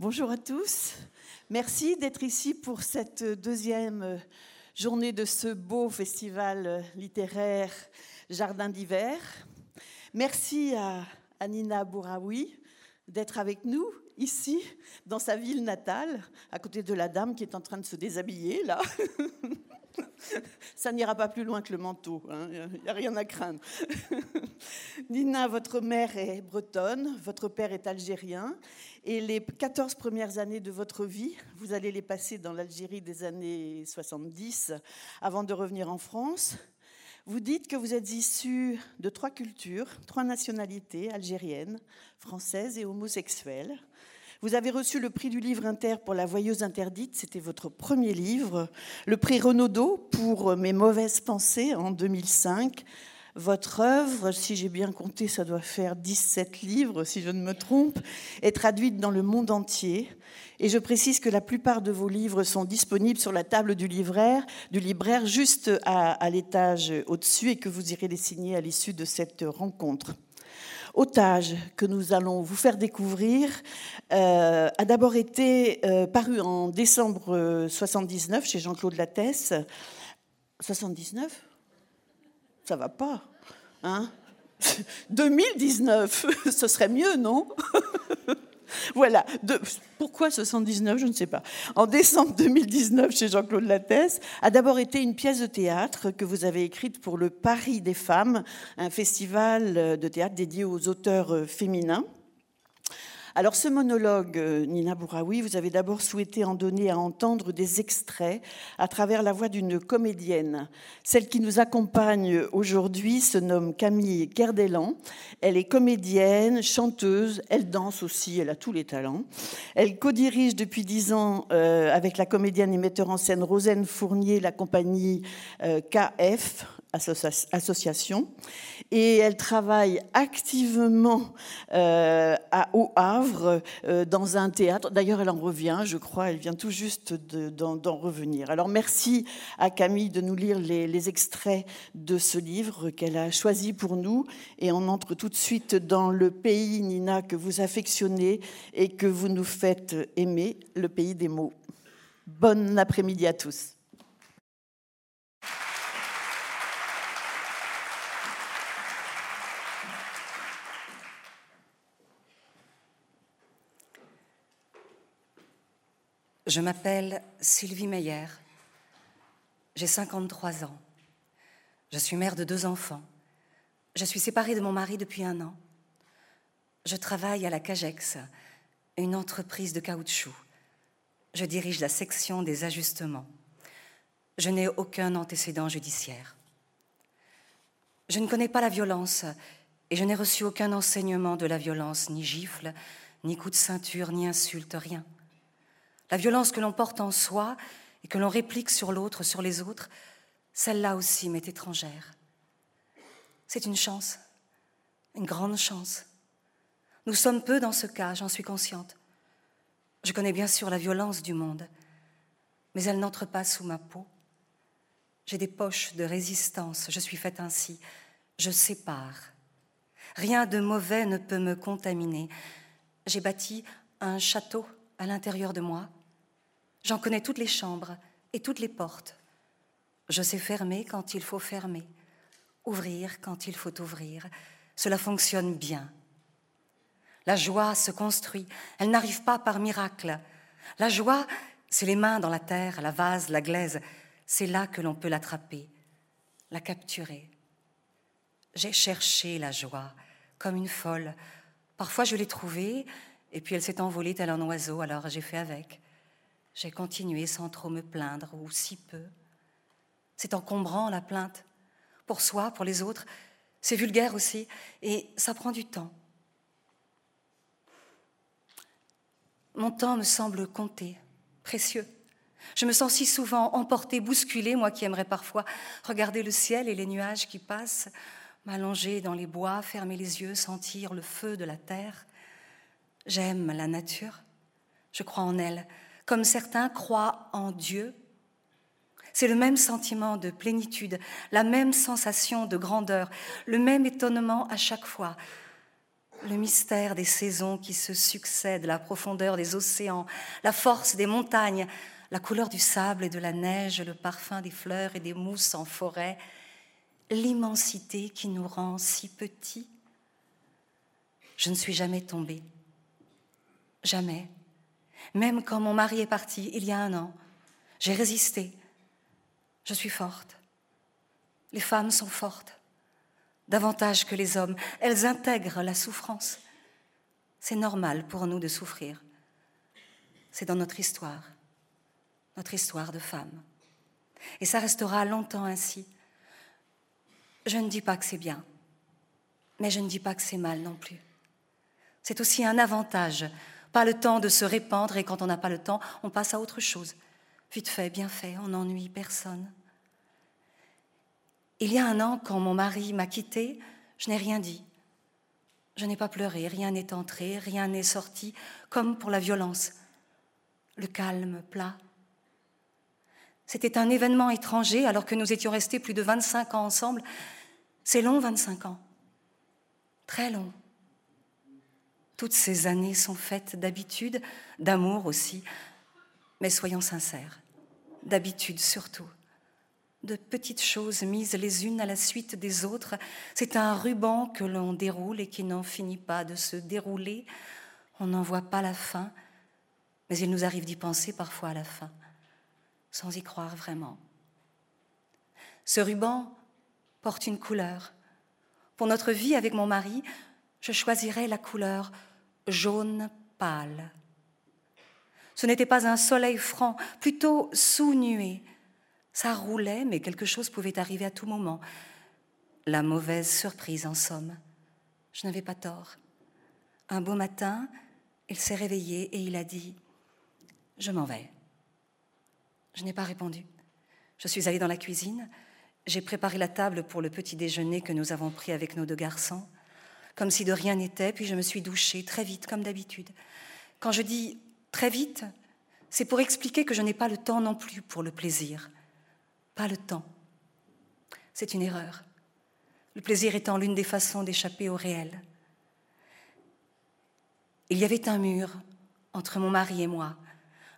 Bonjour à tous. Merci d'être ici pour cette deuxième journée de ce beau festival littéraire Jardin d'hiver. Merci à, Nina Bouraoui d'être avec nous ici, dans sa ville natale, à côté de la dame qui est en train de se déshabiller là. Ça n'ira pas plus loin que le manteau, il hein, n'y a rien à craindre. Nina, votre mère est bretonne, votre père est algérien, et les 14 premières années de votre vie, vous allez les passer dans l'Algérie des années 70, avant de revenir en France. Vous dites que vous êtes issu de trois cultures, trois nationalités, algériennes, françaises et homosexuelles. Vous avez reçu le prix du livre inter pour La Voyeuse interdite, c'était votre premier livre. Le prix Renaudot pour Mes mauvaises pensées en 2005. Votre œuvre, si j'ai bien compté, ça doit faire 17 livres, si je ne me trompe, est traduite dans le monde entier. Et je précise que la plupart de vos livres sont disponibles sur la table du libraire, juste à l'étage au-dessus et que vous irez les signer à l'issue de cette rencontre. Otage, que nous allons vous faire découvrir, euh, a d'abord été euh, paru en décembre 79 chez Jean-Claude Lattès. 79 Ça va pas, hein? 2019, ce serait mieux, non? Voilà. pourquoi 79 Je ne sais pas. En décembre 2019, chez Jean-Claude Lattès, a d'abord été une pièce de théâtre que vous avez écrite pour le Paris des femmes, un festival de théâtre dédié aux auteurs féminins. Alors ce monologue, euh, Nina Bouraoui, vous avez d'abord souhaité en donner à entendre des extraits à travers la voix d'une comédienne. Celle qui nous accompagne aujourd'hui se nomme Camille Kerdelan. Elle est comédienne, chanteuse, elle danse aussi, elle a tous les talents. Elle co-dirige depuis dix ans euh, avec la comédienne et metteur en scène Rosane Fournier la compagnie euh, KF, association et elle travaille activement euh, à, au Havre euh, dans un théâtre. D'ailleurs, elle en revient, je crois, elle vient tout juste d'en revenir. Alors merci à Camille de nous lire les, les extraits de ce livre qu'elle a choisi pour nous et on entre tout de suite dans le pays, Nina, que vous affectionnez et que vous nous faites aimer, le pays des mots. Bon après-midi à tous. Je m'appelle Sylvie Meyer. J'ai 53 ans. Je suis mère de deux enfants. Je suis séparée de mon mari depuis un an. Je travaille à la Cagex, une entreprise de caoutchouc. Je dirige la section des ajustements. Je n'ai aucun antécédent judiciaire. Je ne connais pas la violence et je n'ai reçu aucun enseignement de la violence, ni gifle, ni coup de ceinture, ni insulte, rien. La violence que l'on porte en soi et que l'on réplique sur l'autre, sur les autres, celle-là aussi m'est étrangère. C'est une chance, une grande chance. Nous sommes peu dans ce cas, j'en suis consciente. Je connais bien sûr la violence du monde, mais elle n'entre pas sous ma peau. J'ai des poches de résistance, je suis faite ainsi, je sépare. Rien de mauvais ne peut me contaminer. J'ai bâti un château à l'intérieur de moi, J'en connais toutes les chambres et toutes les portes. Je sais fermer quand il faut fermer, ouvrir quand il faut ouvrir. Cela fonctionne bien. La joie se construit, elle n'arrive pas par miracle. La joie, c'est les mains dans la terre, la vase, la glaise. C'est là que l'on peut l'attraper, la capturer. J'ai cherché la joie comme une folle. Parfois je l'ai trouvée, et puis elle s'est envolée tel un oiseau, alors j'ai fait avec. J'ai continué sans trop me plaindre, ou si peu. C'est encombrant la plainte, pour soi, pour les autres. C'est vulgaire aussi, et ça prend du temps. Mon temps me semble compter, précieux. Je me sens si souvent emportée, bousculée, moi qui aimerais parfois regarder le ciel et les nuages qui passent, m'allonger dans les bois, fermer les yeux, sentir le feu de la terre. J'aime la nature, je crois en elle, comme certains croient en Dieu. C'est le même sentiment de plénitude, la même sensation de grandeur, le même étonnement à chaque fois. le mystère des saisons qui se succèdent, la profondeur des océans, la force des montagnes, la couleur du sable et de la neige, le parfum des fleurs et des mousses en forêt, l'immensité qui nous rend si petits. Je ne suis jamais tombée. Jamais. Même quand mon mari est parti il y a un an, j'ai résisté. Je suis forte. Les femmes sont fortes davantage que les hommes. Elles intègrent la souffrance. C'est normal pour nous de souffrir. C'est dans notre histoire, notre histoire de femme. Et ça restera longtemps ainsi. Je ne dis pas que c'est bien, mais je ne dis pas que c'est mal non plus. C'est aussi un avantage. Pas le temps de se répandre et quand on n'a pas le temps, on passe à autre chose. Vite fait, bien fait, on n'ennuie personne. Il y a un an, quand mon mari m'a quittée, je n'ai rien dit. Je n'ai pas pleuré, rien n'est entré, rien n'est sorti, comme pour la violence. Le calme plat. C'était un événement étranger alors que nous étions restés plus de 25 ans ensemble. C'est long, 25 ans. Très long. Toutes ces années sont faites d'habitude, d'amour aussi, mais soyons sincères, d'habitude surtout de petites choses mises les unes à la suite des autres. C'est un ruban que l'on déroule et qui n'en finit pas de se dérouler. On n'en voit pas la fin, mais il nous arrive d'y penser parfois à la fin, sans y croire vraiment. Ce ruban porte une couleur. Pour notre vie avec mon mari, je choisirais la couleur jaune pâle. Ce n'était pas un soleil franc, plutôt sous-nué, ça roulait, mais quelque chose pouvait arriver à tout moment. La mauvaise surprise, en somme. Je n'avais pas tort. Un beau matin, il s'est réveillé et il a dit ⁇ Je m'en vais ⁇ Je n'ai pas répondu. Je suis allée dans la cuisine, j'ai préparé la table pour le petit déjeuner que nous avons pris avec nos deux garçons, comme si de rien n'était, puis je me suis douchée très vite, comme d'habitude. Quand je dis très vite, c'est pour expliquer que je n'ai pas le temps non plus pour le plaisir pas le temps. C'est une erreur. Le plaisir étant l'une des façons d'échapper au réel. Il y avait un mur entre mon mari et moi,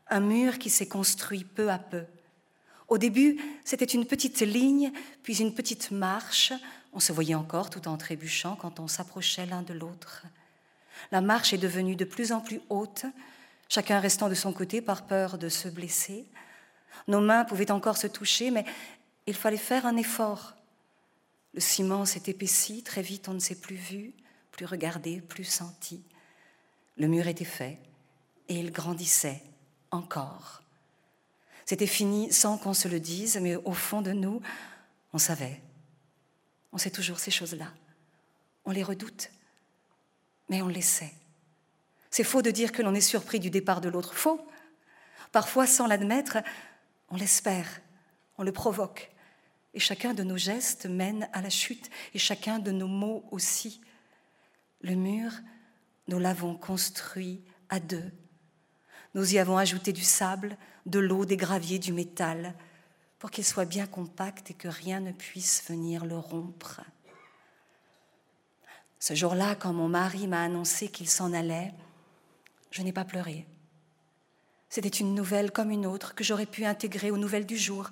un mur qui s'est construit peu à peu. Au début, c'était une petite ligne, puis une petite marche. On se voyait encore tout en trébuchant quand on s'approchait l'un de l'autre. La marche est devenue de plus en plus haute, chacun restant de son côté par peur de se blesser. Nos mains pouvaient encore se toucher, mais il fallait faire un effort. Le ciment s'est épaissi, très vite on ne s'est plus vu, plus regardé, plus senti. Le mur était fait et il grandissait encore. C'était fini sans qu'on se le dise, mais au fond de nous, on savait. On sait toujours ces choses-là. On les redoute, mais on les sait. C'est faux de dire que l'on est surpris du départ de l'autre. Faux. Parfois, sans l'admettre, on l'espère, on le provoque. Et chacun de nos gestes mène à la chute, et chacun de nos mots aussi. Le mur, nous l'avons construit à deux. Nous y avons ajouté du sable, de l'eau, des graviers, du métal, pour qu'il soit bien compact et que rien ne puisse venir le rompre. Ce jour-là, quand mon mari m'a annoncé qu'il s'en allait, je n'ai pas pleuré. C'était une nouvelle comme une autre que j'aurais pu intégrer aux nouvelles du jour.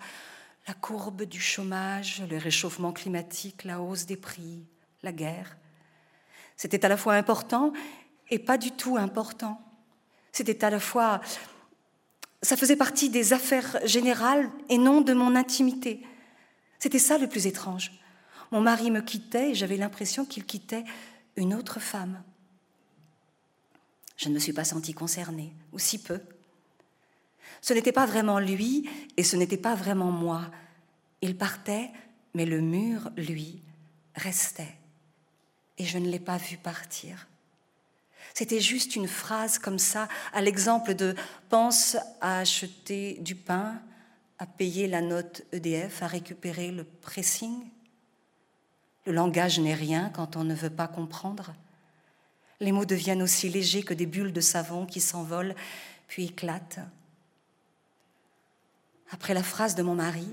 La courbe du chômage, le réchauffement climatique, la hausse des prix, la guerre. C'était à la fois important et pas du tout important. C'était à la fois... Ça faisait partie des affaires générales et non de mon intimité. C'était ça le plus étrange. Mon mari me quittait et j'avais l'impression qu'il quittait une autre femme. Je ne me suis pas sentie concernée, ou si peu. Ce n'était pas vraiment lui et ce n'était pas vraiment moi. Il partait, mais le mur, lui, restait. Et je ne l'ai pas vu partir. C'était juste une phrase comme ça, à l'exemple de pense à acheter du pain, à payer la note EDF, à récupérer le pressing. Le langage n'est rien quand on ne veut pas comprendre. Les mots deviennent aussi légers que des bulles de savon qui s'envolent puis éclatent. Après la phrase de mon mari,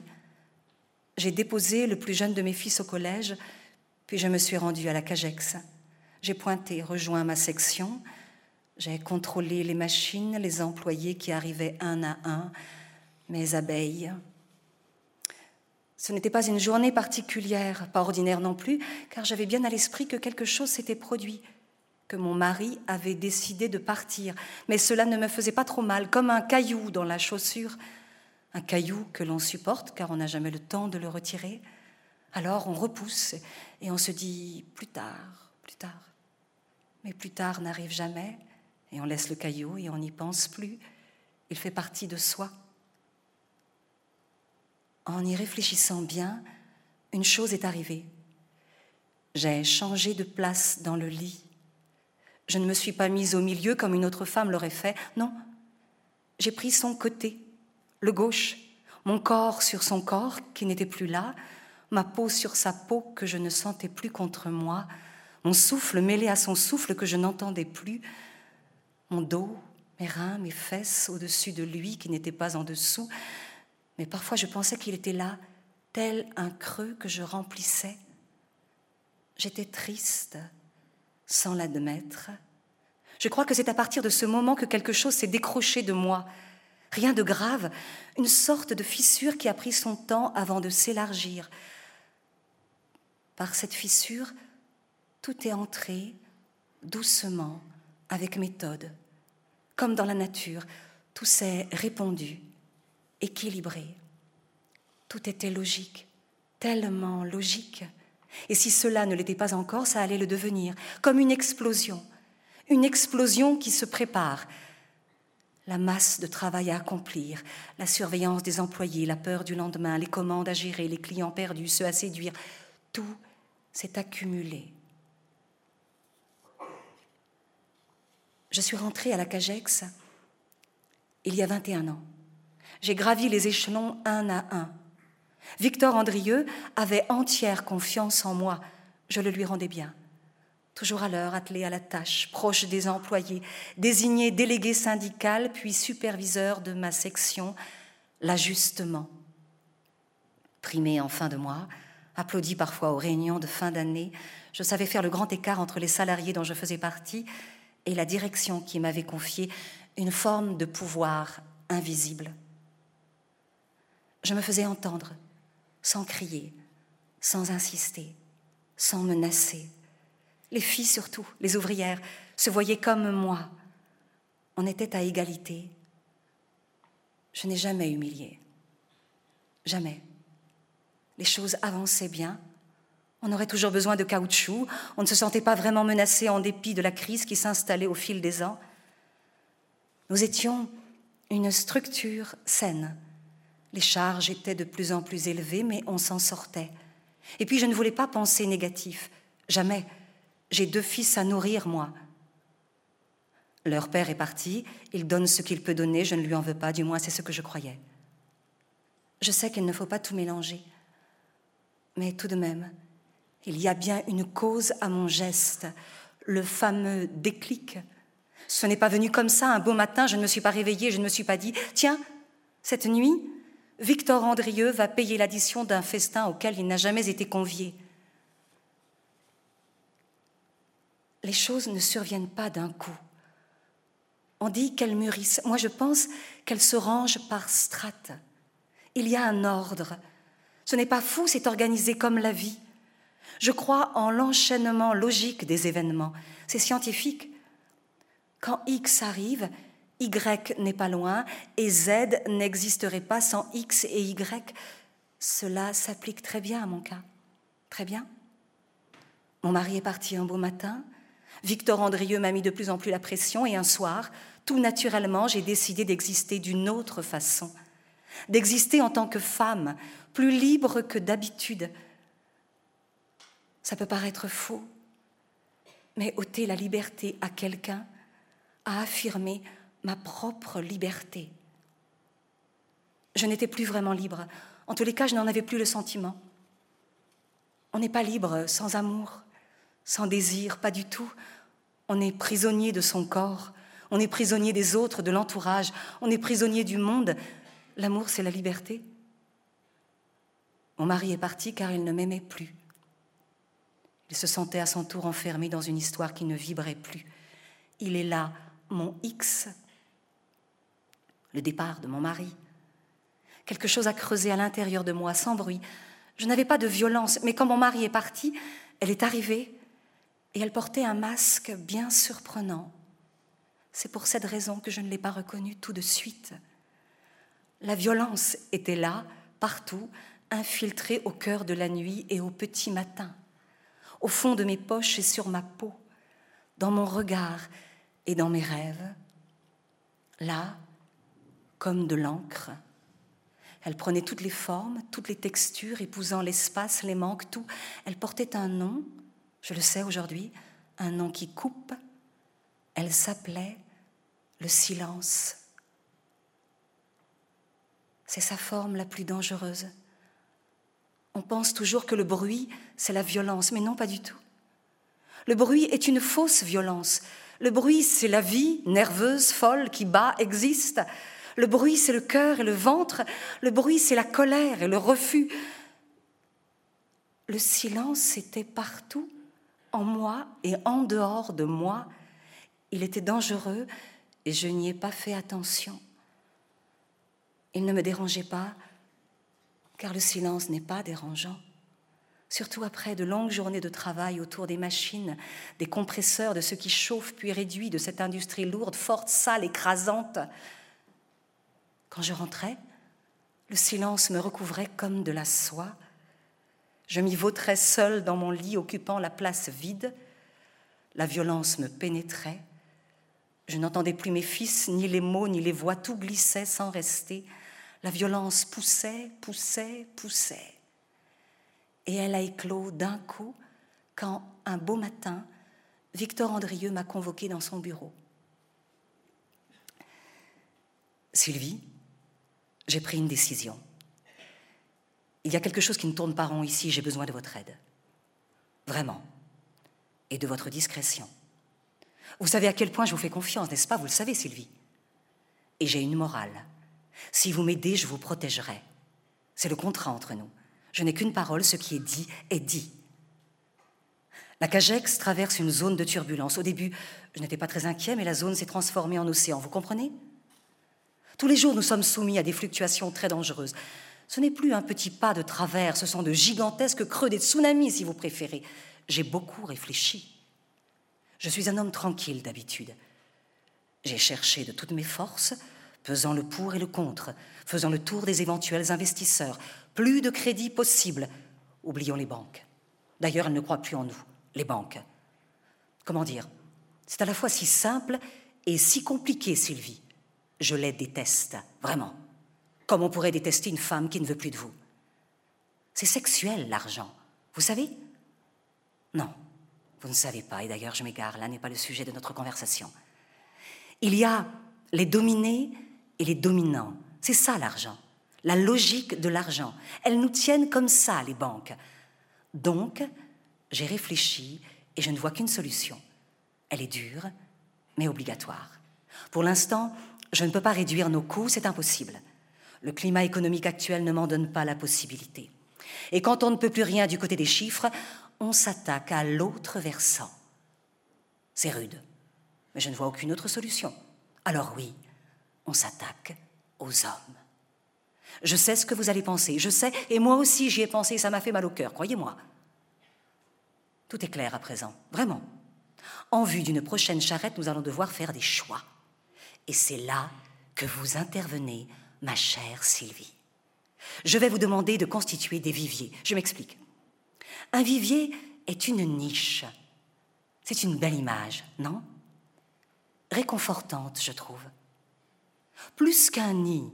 j'ai déposé le plus jeune de mes fils au collège, puis je me suis rendue à la CAGEX. J'ai pointé, rejoint ma section. J'ai contrôlé les machines, les employés qui arrivaient un à un, mes abeilles. Ce n'était pas une journée particulière, pas ordinaire non plus, car j'avais bien à l'esprit que quelque chose s'était produit, que mon mari avait décidé de partir. Mais cela ne me faisait pas trop mal, comme un caillou dans la chaussure, un caillou que l'on supporte car on n'a jamais le temps de le retirer. Alors on repousse et on se dit plus tard, plus tard. Mais plus tard n'arrive jamais et on laisse le caillou et on n'y pense plus. Il fait partie de soi. En y réfléchissant bien, une chose est arrivée. J'ai changé de place dans le lit. Je ne me suis pas mise au milieu comme une autre femme l'aurait fait. Non, j'ai pris son côté, le gauche, mon corps sur son corps qui n'était plus là, ma peau sur sa peau que je ne sentais plus contre moi, mon souffle mêlé à son souffle que je n'entendais plus, mon dos, mes reins, mes fesses au-dessus de lui qui n'était pas en dessous, mais parfois je pensais qu'il était là, tel un creux que je remplissais. J'étais triste, sans l'admettre. Je crois que c'est à partir de ce moment que quelque chose s'est décroché de moi. Rien de grave, une sorte de fissure qui a pris son temps avant de s'élargir. Par cette fissure, tout est entré doucement, avec méthode. Comme dans la nature, tout s'est répondu équilibré. Tout était logique, tellement logique. Et si cela ne l'était pas encore, ça allait le devenir, comme une explosion, une explosion qui se prépare. La masse de travail à accomplir, la surveillance des employés, la peur du lendemain, les commandes à gérer, les clients perdus, ceux à séduire, tout s'est accumulé. Je suis rentrée à la CAGEX il y a 21 ans. J'ai gravi les échelons un à un. Victor Andrieux avait entière confiance en moi. Je le lui rendais bien. Toujours à l'heure, attelé à la tâche, proche des employés, désigné délégué syndical, puis superviseur de ma section, l'ajustement. Primé en fin de mois, applaudi parfois aux réunions de fin d'année, je savais faire le grand écart entre les salariés dont je faisais partie et la direction qui m'avait confié une forme de pouvoir invisible. Je me faisais entendre, sans crier, sans insister, sans menacer. Les filles surtout, les ouvrières, se voyaient comme moi. On était à égalité. Je n'ai jamais humilié. Jamais. Les choses avançaient bien. On aurait toujours besoin de caoutchouc. On ne se sentait pas vraiment menacé en dépit de la crise qui s'installait au fil des ans. Nous étions une structure saine, les charges étaient de plus en plus élevées, mais on s'en sortait. Et puis je ne voulais pas penser négatif. Jamais. J'ai deux fils à nourrir, moi. Leur père est parti, il donne ce qu'il peut donner, je ne lui en veux pas, du moins c'est ce que je croyais. Je sais qu'il ne faut pas tout mélanger, mais tout de même, il y a bien une cause à mon geste, le fameux déclic. Ce n'est pas venu comme ça, un beau matin, je ne me suis pas réveillée, je ne me suis pas dit, tiens, cette nuit, Victor Andrieux va payer l'addition d'un festin auquel il n'a jamais été convié. Les choses ne surviennent pas d'un coup. On dit qu'elles mûrissent. Moi, je pense qu'elles se rangent par strates. Il y a un ordre. Ce n'est pas fou, c'est organisé comme la vie. Je crois en l'enchaînement logique des événements. C'est scientifique. Quand X arrive, y n'est pas loin et Z n'existerait pas sans X et Y. Cela s'applique très bien à mon cas. Très bien. Mon mari est parti un beau matin. Victor Andrieux m'a mis de plus en plus la pression et un soir, tout naturellement, j'ai décidé d'exister d'une autre façon. D'exister en tant que femme, plus libre que d'habitude. Ça peut paraître faux, mais ôter la liberté à quelqu'un, à affirmer ma propre liberté. Je n'étais plus vraiment libre. En tous les cas, je n'en avais plus le sentiment. On n'est pas libre sans amour, sans désir, pas du tout. On est prisonnier de son corps, on est prisonnier des autres, de l'entourage, on est prisonnier du monde. L'amour, c'est la liberté. Mon mari est parti car il ne m'aimait plus. Il se sentait à son tour enfermé dans une histoire qui ne vibrait plus. Il est là, mon X, le départ de mon mari. Quelque chose a creusé à l'intérieur de moi, sans bruit. Je n'avais pas de violence, mais quand mon mari est parti, elle est arrivée et elle portait un masque bien surprenant. C'est pour cette raison que je ne l'ai pas reconnue tout de suite. La violence était là, partout, infiltrée au cœur de la nuit et au petit matin, au fond de mes poches et sur ma peau, dans mon regard et dans mes rêves. Là, comme de l'encre, elle prenait toutes les formes, toutes les textures, épousant l'espace, les manques, tout. Elle portait un nom, je le sais aujourd'hui, un nom qui coupe. Elle s'appelait le silence. C'est sa forme la plus dangereuse. On pense toujours que le bruit, c'est la violence, mais non, pas du tout. Le bruit est une fausse violence. Le bruit, c'est la vie nerveuse, folle, qui bat, existe. Le bruit, c'est le cœur et le ventre. Le bruit, c'est la colère et le refus. Le silence était partout, en moi et en dehors de moi. Il était dangereux et je n'y ai pas fait attention. Il ne me dérangeait pas, car le silence n'est pas dérangeant. Surtout après de longues journées de travail autour des machines, des compresseurs, de ce qui chauffe puis réduit, de cette industrie lourde, forte, sale, écrasante. Quand je rentrais, le silence me recouvrait comme de la soie. Je m'y vautrais seule dans mon lit, occupant la place vide. La violence me pénétrait. Je n'entendais plus mes fils, ni les mots, ni les voix, tout glissait sans rester. La violence poussait, poussait, poussait. Et elle a éclos d'un coup quand, un beau matin, Victor Andrieux m'a convoqué dans son bureau. Sylvie, j'ai pris une décision. Il y a quelque chose qui ne tourne pas rond ici, j'ai besoin de votre aide. Vraiment. Et de votre discrétion. Vous savez à quel point je vous fais confiance, n'est-ce pas? Vous le savez, Sylvie. Et j'ai une morale. Si vous m'aidez, je vous protégerai. C'est le contrat entre nous. Je n'ai qu'une parole, ce qui est dit est dit. La Cagex traverse une zone de turbulence. Au début, je n'étais pas très inquiet, mais la zone s'est transformée en océan. Vous comprenez? Tous les jours, nous sommes soumis à des fluctuations très dangereuses. Ce n'est plus un petit pas de travers, ce sont de gigantesques creux, des tsunamis si vous préférez. J'ai beaucoup réfléchi. Je suis un homme tranquille d'habitude. J'ai cherché de toutes mes forces, pesant le pour et le contre, faisant le tour des éventuels investisseurs. Plus de crédit possible. Oublions les banques. D'ailleurs, elles ne croient plus en nous, les banques. Comment dire? C'est à la fois si simple et si compliqué, Sylvie. Je les déteste, vraiment. Comme on pourrait détester une femme qui ne veut plus de vous. C'est sexuel, l'argent. Vous savez? Non, vous ne savez pas, et d'ailleurs je m'égare, là n'est pas le sujet de notre conversation. Il y a les dominés et les dominants. C'est ça l'argent, la logique de l'argent. Elles nous tiennent comme ça, les banques. Donc, j'ai réfléchi et je ne vois qu'une solution. Elle est dure, mais obligatoire. Pour l'instant, je ne peux pas réduire nos coûts, c'est impossible. Le climat économique actuel ne m'en donne pas la possibilité. Et quand on ne peut plus rien du côté des chiffres, on s'attaque à l'autre versant. C'est rude, mais je ne vois aucune autre solution. Alors oui, on s'attaque aux hommes. Je sais ce que vous allez penser, je sais, et moi aussi j'y ai pensé, ça m'a fait mal au cœur, croyez-moi. Tout est clair à présent, vraiment. En vue d'une prochaine charrette, nous allons devoir faire des choix. Et c'est là que vous intervenez, ma chère Sylvie. Je vais vous demander de constituer des viviers. Je m'explique. Un vivier est une niche. C'est une belle image, non? Réconfortante, je trouve. Plus qu'un nid,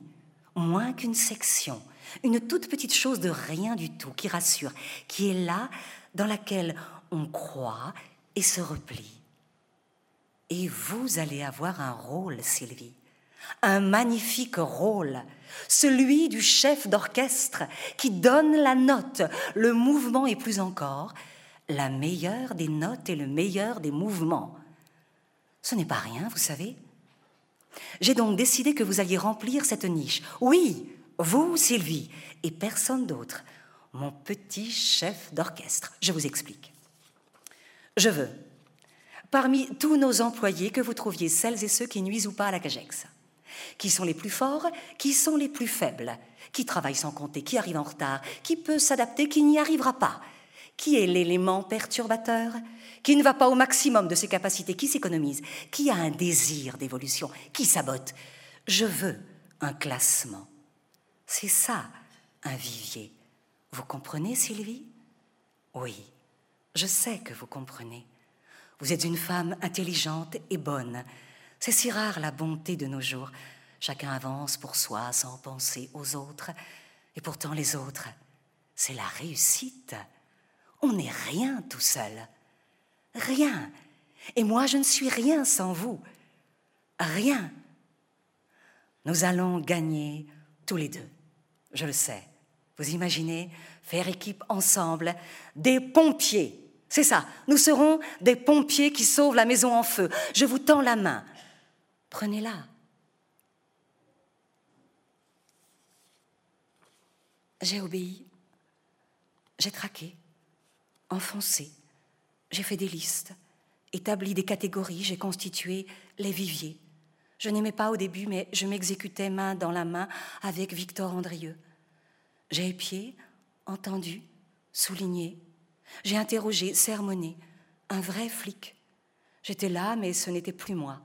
moins qu'une section, une toute petite chose de rien du tout qui rassure, qui est là, dans laquelle on croit et se replie. Et vous allez avoir un rôle, Sylvie, un magnifique rôle, celui du chef d'orchestre qui donne la note, le mouvement et plus encore, la meilleure des notes et le meilleur des mouvements. Ce n'est pas rien, vous savez. J'ai donc décidé que vous alliez remplir cette niche. Oui, vous, Sylvie, et personne d'autre. Mon petit chef d'orchestre. Je vous explique. Je veux, parmi tous nos employés, que vous trouviez celles et ceux qui nuisent ou pas à la CAGEX. Qui sont les plus forts, qui sont les plus faibles, qui travaillent sans compter, qui arrive en retard, qui peut s'adapter, qui n'y arrivera pas. Qui est l'élément perturbateur Qui ne va pas au maximum de ses capacités Qui s'économise Qui a un désir d'évolution Qui sabote Je veux un classement. C'est ça, un vivier. Vous comprenez, Sylvie? Oui, je sais que vous comprenez. Vous êtes une femme intelligente et bonne. C'est si rare la bonté de nos jours. Chacun avance pour soi sans penser aux autres. Et pourtant les autres, c'est la réussite. On n'est rien tout seul. Rien. Et moi, je ne suis rien sans vous. Rien. Nous allons gagner tous les deux. Je le sais. Vous imaginez faire équipe ensemble des pompiers. C'est ça. Nous serons des pompiers qui sauvent la maison en feu. Je vous tends la main. Prenez-la. J'ai obéi. J'ai traqué enfoncé. J'ai fait des listes, établi des catégories, j'ai constitué les viviers. Je n'aimais pas au début, mais je m'exécutais main dans la main avec Victor Andrieux. J'ai épié, entendu, souligné. J'ai interrogé, sermonné, un vrai flic. J'étais là, mais ce n'était plus moi.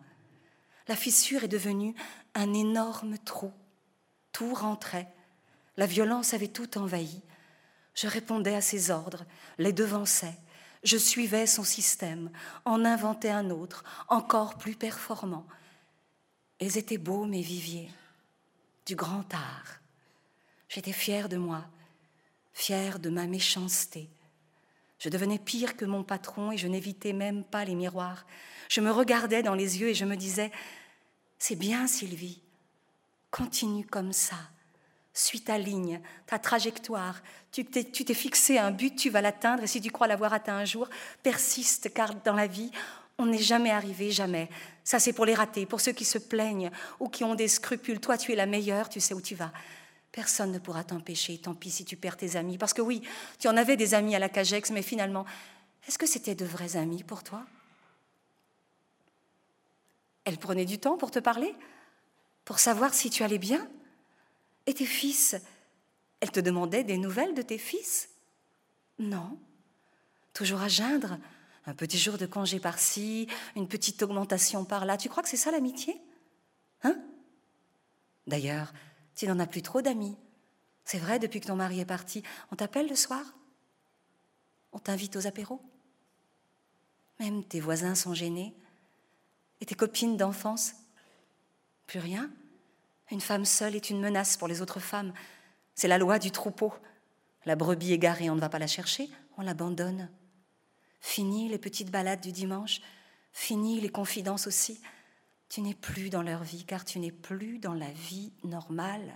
La fissure est devenue un énorme trou. Tout rentrait. La violence avait tout envahi. Je répondais à ses ordres, les devançais. Je suivais son système, en inventais un autre, encore plus performant. Ils étaient beaux, mes viviers, du grand art. J'étais fière de moi, fière de ma méchanceté. Je devenais pire que mon patron et je n'évitais même pas les miroirs. Je me regardais dans les yeux et je me disais, c'est bien Sylvie, continue comme ça. Suis ta ligne, ta trajectoire. Tu t'es fixé un but, tu vas l'atteindre. Et si tu crois l'avoir atteint un jour, persiste, car dans la vie, on n'est jamais arrivé, jamais. Ça, c'est pour les ratés, pour ceux qui se plaignent ou qui ont des scrupules. Toi, tu es la meilleure, tu sais où tu vas. Personne ne pourra t'empêcher, tant pis si tu perds tes amis. Parce que oui, tu en avais des amis à la Cagex, mais finalement, est-ce que c'était de vrais amis pour toi? Elle prenait du temps pour te parler? Pour savoir si tu allais bien? Et tes fils? Elle te demandait des nouvelles de tes fils? Non. Toujours à geindre. Un petit jour de congé par-ci, une petite augmentation par-là. Tu crois que c'est ça l'amitié? Hein? D'ailleurs, tu n'en as plus trop d'amis. C'est vrai, depuis que ton mari est parti, on t'appelle le soir? On t'invite aux apéros? Même tes voisins sont gênés. Et tes copines d'enfance? Plus rien? Une femme seule est une menace pour les autres femmes. C'est la loi du troupeau. La brebis égarée, on ne va pas la chercher, on l'abandonne. Fini les petites balades du dimanche, fini les confidences aussi. Tu n'es plus dans leur vie car tu n'es plus dans la vie normale.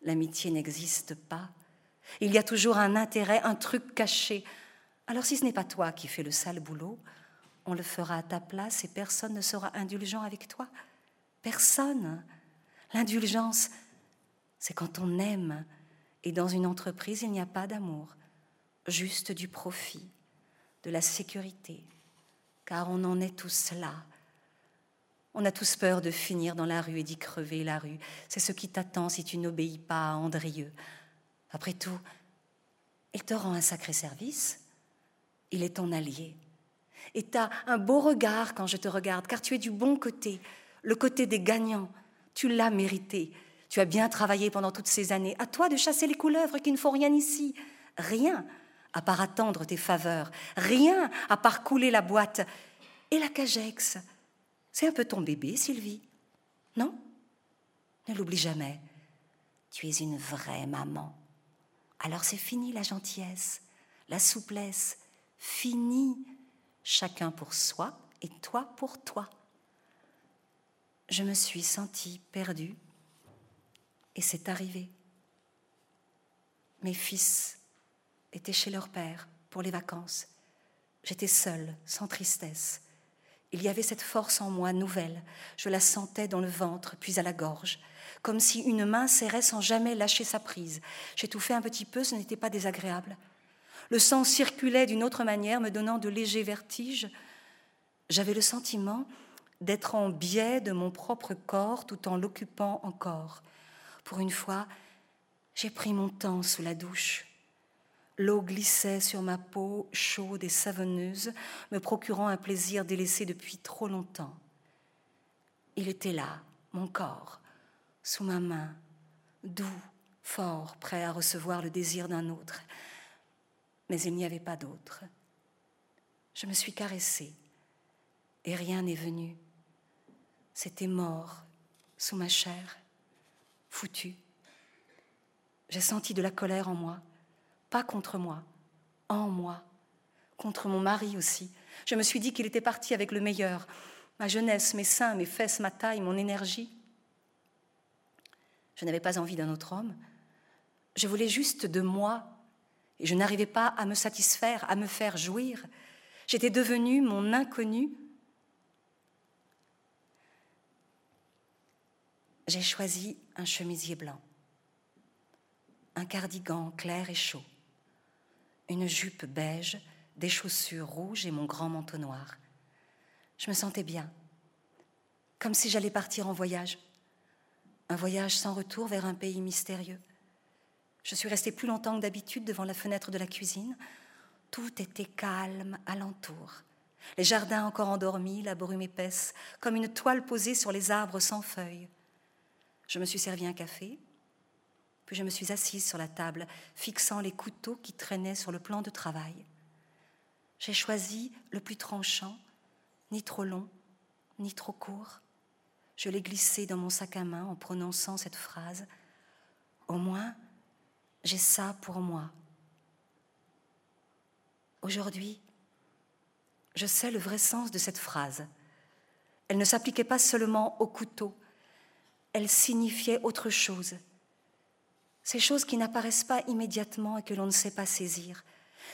L'amitié n'existe pas. Il y a toujours un intérêt, un truc caché. Alors si ce n'est pas toi qui fais le sale boulot, on le fera à ta place et personne ne sera indulgent avec toi. Personne. L'indulgence, c'est quand on aime et dans une entreprise, il n'y a pas d'amour, juste du profit, de la sécurité, car on en est tous là. On a tous peur de finir dans la rue et d'y crever la rue. C'est ce qui t'attend si tu n'obéis pas à Andrieux. Après tout, il te rend un sacré service. Il est ton allié. Et tu as un beau regard quand je te regarde, car tu es du bon côté, le côté des gagnants, tu l'as mérité. Tu as bien travaillé pendant toutes ces années. À toi de chasser les couleuvres qui ne font rien ici. Rien à part attendre tes faveurs. Rien à part couler la boîte. Et la cagex, c'est un peu ton bébé, Sylvie. Non? Ne l'oublie jamais. Tu es une vraie maman. Alors c'est fini la gentillesse, la souplesse. Fini. Chacun pour soi et toi pour toi je me suis sentie perdue et c'est arrivé. Mes fils étaient chez leur père pour les vacances. J'étais seule, sans tristesse. Il y avait cette force en moi nouvelle. Je la sentais dans le ventre, puis à la gorge, comme si une main serrait sans jamais lâcher sa prise. J'étouffais un petit peu, ce n'était pas désagréable. Le sang circulait d'une autre manière, me donnant de légers vertiges. J'avais le sentiment d'être en biais de mon propre corps tout en l'occupant encore. Pour une fois, j'ai pris mon temps sous la douche. L'eau glissait sur ma peau chaude et savonneuse, me procurant un plaisir délaissé depuis trop longtemps. Il était là, mon corps, sous ma main, doux, fort, prêt à recevoir le désir d'un autre. Mais il n'y avait pas d'autre. Je me suis caressée et rien n'est venu. C'était mort sous ma chair, foutu. J'ai senti de la colère en moi, pas contre moi, en moi, contre mon mari aussi. Je me suis dit qu'il était parti avec le meilleur, ma jeunesse, mes seins, mes fesses, ma taille, mon énergie. Je n'avais pas envie d'un autre homme. Je voulais juste de moi et je n'arrivais pas à me satisfaire, à me faire jouir. J'étais devenue mon inconnu j'ai choisi un chemisier blanc, un cardigan clair et chaud, une jupe beige, des chaussures rouges et mon grand manteau noir. Je me sentais bien, comme si j'allais partir en voyage, un voyage sans retour vers un pays mystérieux. Je suis restée plus longtemps que d'habitude devant la fenêtre de la cuisine. Tout était calme alentour. Les jardins encore endormis, la brume épaisse, comme une toile posée sur les arbres sans feuilles. Je me suis servi un café, puis je me suis assise sur la table, fixant les couteaux qui traînaient sur le plan de travail. J'ai choisi le plus tranchant, ni trop long, ni trop court. Je l'ai glissé dans mon sac à main en prononçant cette phrase. Au moins, j'ai ça pour moi. Aujourd'hui, je sais le vrai sens de cette phrase. Elle ne s'appliquait pas seulement au couteau, signifiait autre chose. Ces choses qui n'apparaissent pas immédiatement et que l'on ne sait pas saisir.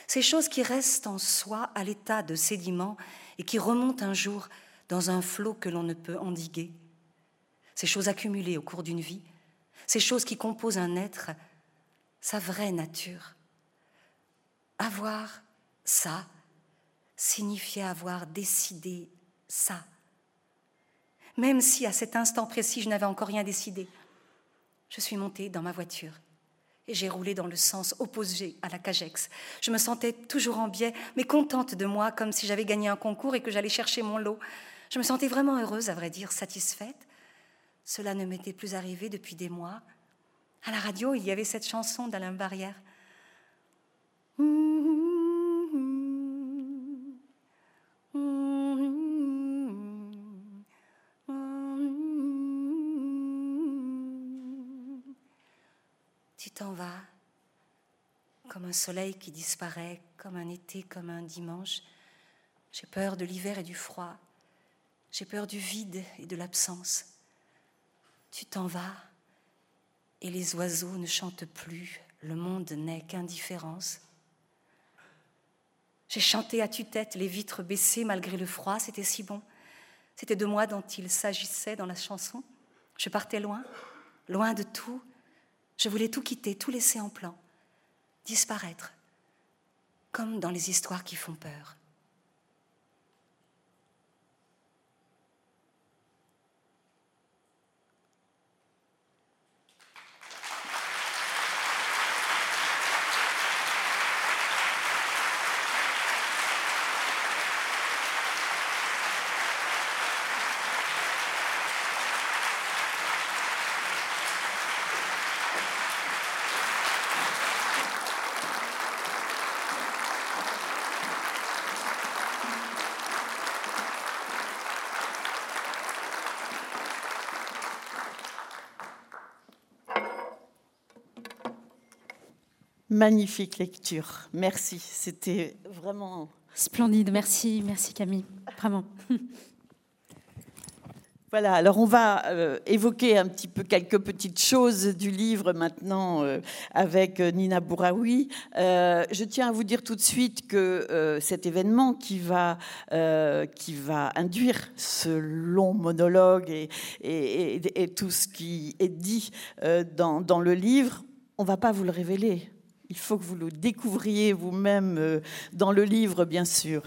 Ces choses qui restent en soi à l'état de sédiment et qui remontent un jour dans un flot que l'on ne peut endiguer. Ces choses accumulées au cours d'une vie. Ces choses qui composent un être, sa vraie nature. Avoir ça signifiait avoir décidé ça même si à cet instant précis je n'avais encore rien décidé. Je suis montée dans ma voiture et j'ai roulé dans le sens opposé à la Cagex. Je me sentais toujours en biais, mais contente de moi, comme si j'avais gagné un concours et que j'allais chercher mon lot. Je me sentais vraiment heureuse, à vrai dire, satisfaite. Cela ne m'était plus arrivé depuis des mois. À la radio, il y avait cette chanson d'Alain Barrière vas, comme un soleil qui disparaît, comme un été, comme un dimanche. J'ai peur de l'hiver et du froid. J'ai peur du vide et de l'absence. Tu t'en vas et les oiseaux ne chantent plus. Le monde n'est qu'indifférence. J'ai chanté à tue-tête, les vitres baissées malgré le froid, c'était si bon. C'était de moi dont il s'agissait dans la chanson. Je partais loin, loin de tout, je voulais tout quitter, tout laisser en plan, disparaître, comme dans les histoires qui font peur. Magnifique lecture. Merci. C'était vraiment. Splendide. Merci. Merci Camille. Vraiment. Voilà, alors on va euh, évoquer un petit peu quelques petites choses du livre maintenant euh, avec euh, Nina Bouraoui. je tiens à vous dire tout de suite que cet événement qui va, qui va induire ce long monologue et, et, tout ce qui est dit dans, dans le livre, on ne va pas vous le révéler il faut que vous le découvriez vous-même euh, dans le livre, bien sûr.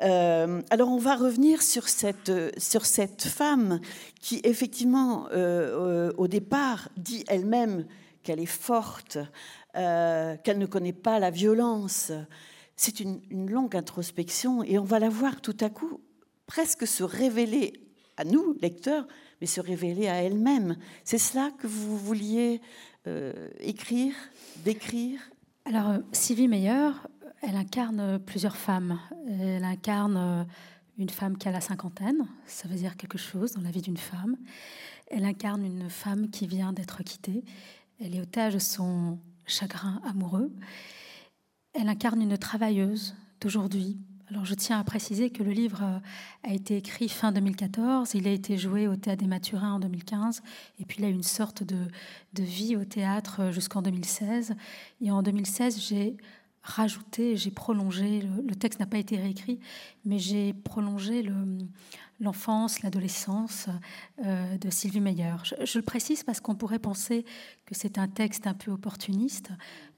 Euh, alors on va revenir sur cette, sur cette femme qui effectivement euh, au départ dit elle-même qu'elle est forte, qu'elle ne connaît pas la violence. C'est une, longue introspection et on va la voir tout à coup presque se révéler à nous, lecteurs, mais se révéler à elle-même. C'est cela que vous vouliez écrire, décrire? Alors Sylvie Meyer, elle incarne plusieurs femmes. Elle incarne euh, une femme qui a la cinquantaine, ça veut dire quelque chose dans la vie d'une femme. Elle incarne une femme qui vient d'être quittée. Elle est otage de son chagrin amoureux. Elle incarne une travailleuse d'aujourd'hui. Alors je tiens à préciser que le livre euh, a été écrit fin 2014, il a été joué au Théâtre des Mathurins en 2015, et puis il a eu une sorte de, vie au théâtre euh, jusqu'en 2016. Et en 2016, j'ai rajouté, j'ai prolongé, le, texte n'a pas été réécrit, mais j'ai prolongé l'enfance, l'adolescence euh, de Sylvie Meyer. Je, le précise parce qu'on pourrait penser que c'est un texte un peu opportuniste,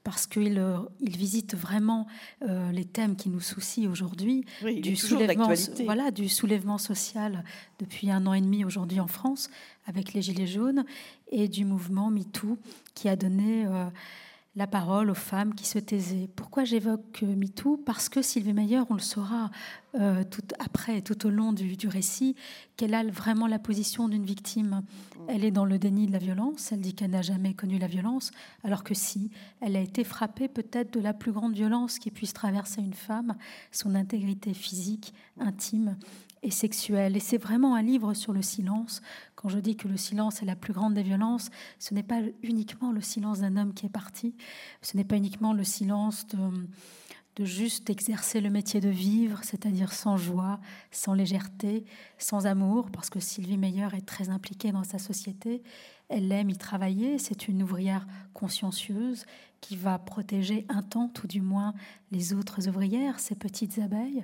parce qu'il euh, il visite vraiment euh, les thèmes qui nous soucient aujourd'hui, du, soulèvement, voilà, du soulèvement social depuis un an et demi aujourd'hui en France, avec les Gilets jaunes, et du mouvement MeToo qui a donné la parole aux femmes qui se taisaient. Pourquoi j'évoque MeToo? Parce que Sylvie Meyer, on le saura euh, tout après, tout au long du, récit, qu'elle a vraiment la position d'une victime. Elle est dans le déni de la violence, elle dit qu'elle n'a jamais connu la violence, alors que si, elle a été frappée peut-être de la plus grande violence qui puisse traverser une femme, son intégrité physique, intime et sexuelle. Et c'est vraiment un livre sur le silence. Quand je dis que le silence est la plus grande des violences, ce n'est pas uniquement le silence d'un homme qui est parti, ce n'est pas uniquement le silence de, juste exercer le métier de vivre, c'est-à-dire sans joie, sans légèreté, sans amour, parce que Sylvie Meyer est très impliquée dans sa société. Elle aime y travailler, c'est une ouvrière consciencieuse qui va protéger un temps, tout du moins, les autres ouvrières, ces petites abeilles.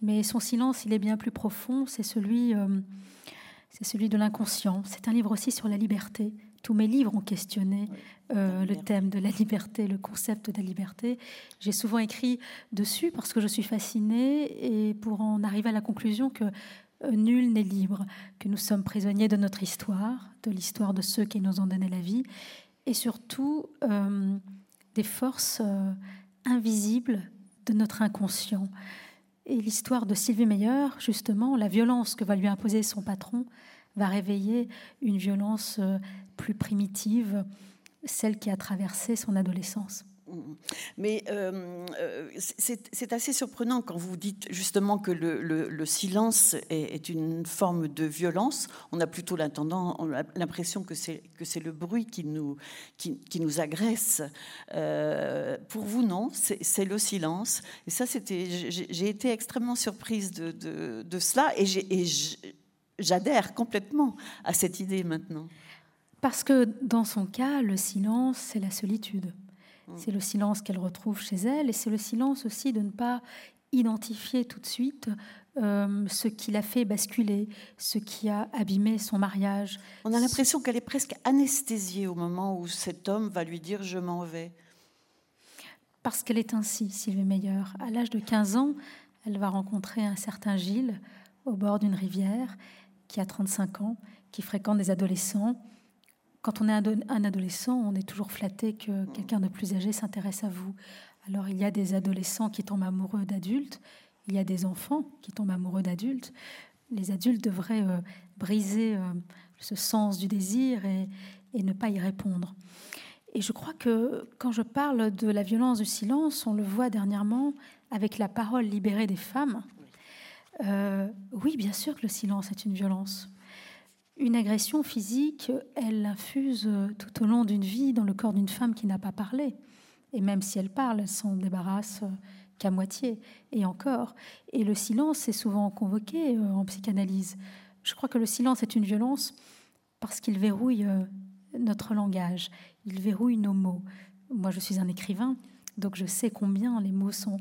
Mais son silence, il est bien plus profond, c'est celui, euh, c'est celui de l'inconscient. C'est un livre aussi sur la liberté. Tous mes livres ont questionné euh, le thème de la liberté, le concept de la liberté. J'ai souvent écrit dessus parce que je suis fascinée et pour en arriver à la conclusion que euh, nul n'est libre, que nous sommes prisonniers de notre histoire, de l'histoire de ceux qui nous ont donné la vie, et surtout des forces invisibles de notre inconscient. Et l'histoire de Sylvie Meyer, justement, la violence que va lui imposer son patron, va réveiller une violence euh, plus primitive, celle qui a traversé son adolescence. Mais euh, euh, c'est assez surprenant quand vous dites justement que le, silence est, une forme de violence. On a plutôt l'impression que c'est le bruit qui nous, qui, nous agresse. Euh, pour vous, non, c'est le silence. Et ça. J'ai été extrêmement surprise de, de cela et j'adhère complètement à cette idée maintenant. Parce que dans son cas, le silence, c'est la solitude. Mm. C'est le silence qu'elle retrouve chez elle et c'est le silence aussi de ne pas identifier tout de suite euh, ce qui l'a fait basculer, ce qui a abîmé son mariage. On a l'impression qu'elle est presque anesthésiée au moment où cet homme va lui dire je m'en vais. Parce qu'elle est ainsi, Sylvie Meyer. À l'âge de 15 ans, elle va rencontrer un certain Gilles au bord d'une rivière qui a 35 ans, qui fréquente des adolescents quand on est un adolescent, on est toujours flatté que quelqu'un de plus âgé s'intéresse à vous. Alors il y a des adolescents qui tombent amoureux d'adultes, il y a des enfants qui tombent amoureux d'adultes. Les adultes devraient euh, briser euh, ce sens du désir et, ne pas y répondre. Et je crois que quand je parle de la violence du silence, on le voit dernièrement avec la parole libérée des femmes. Euh, oui, bien sûr que le silence est une violence. Une agression physique, elle infuse tout au long d'une vie dans le corps d'une femme qui n'a pas parlé. Et même si elle parle, elle s'en débarrasse qu'à moitié, et encore. Et le silence est souvent convoqué euh, en psychanalyse. Je crois que le silence est une violence parce qu'il verrouille euh, notre langage, il verrouille nos mots. Moi, je suis un écrivain, donc je sais combien les mots sont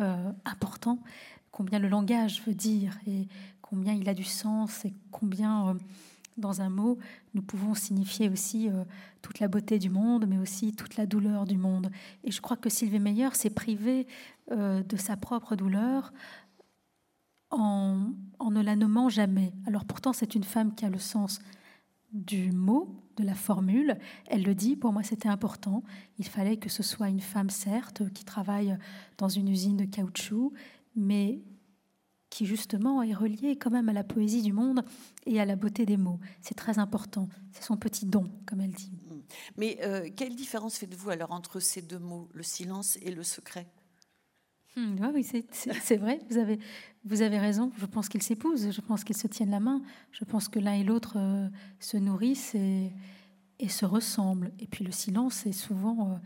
euh, importants, combien le langage veut dire, et combien il a du sens, et combien dans un mot, nous pouvons signifier aussi euh, toute la beauté du monde, mais aussi toute la douleur du monde. Et je crois que Sylvie Meyer s'est privée euh, de sa propre douleur en, en, ne la nommant jamais. Alors pourtant, c'est une femme qui a le sens du mot, de la formule. Elle le dit, pour moi c'était important. Il fallait que ce soit une femme, certes, qui travaille dans une usine de caoutchouc, mais qui justement est reliée quand même à la poésie du monde et à la beauté des mots. C'est très important. C'est son petit don, comme elle dit. Mais euh, quelle différence faites-vous alors entre ces deux mots, le silence et le secret? Hmm, Oui, c'est vrai. Vous avez, vous avez raison. Je pense qu'ils s'épousent. Je pense qu'ils se tiennent la main. Je pense que l'un et l'autre euh, se nourrissent et, et, se ressemblent. Et puis le silence est souvent euh,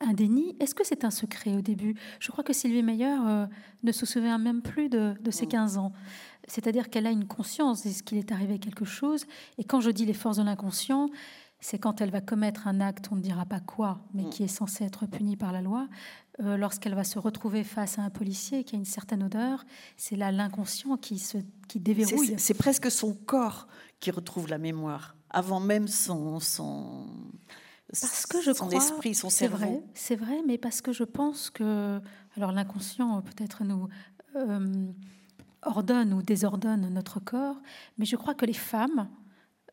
un déni. Est-ce que c'est un secret au début? Je crois que Sylvie Meyer euh, ne se souvient même plus de, ses 15 mm. ans. C'est-à-dire qu'elle a une conscience de ce qu'il est arrivé quelque chose. Et quand je dis les forces de l'inconscient, c'est quand elle va commettre un acte, on ne dira pas quoi, mais mm. qui est censé être puni par la loi. Euh, lorsqu'elle va se retrouver face à un policier qui a une certaine odeur, c'est là l'inconscient qui se qui déverrouille. C'est presque son corps qui retrouve la mémoire avant même son, son parce que je son crois, esprit, son cerveau. C'est vrai, c'est vrai, mais parce que je pense que, alors l'inconscient peut-être nous euh, ordonne ou désordonne notre corps, mais je crois que les femmes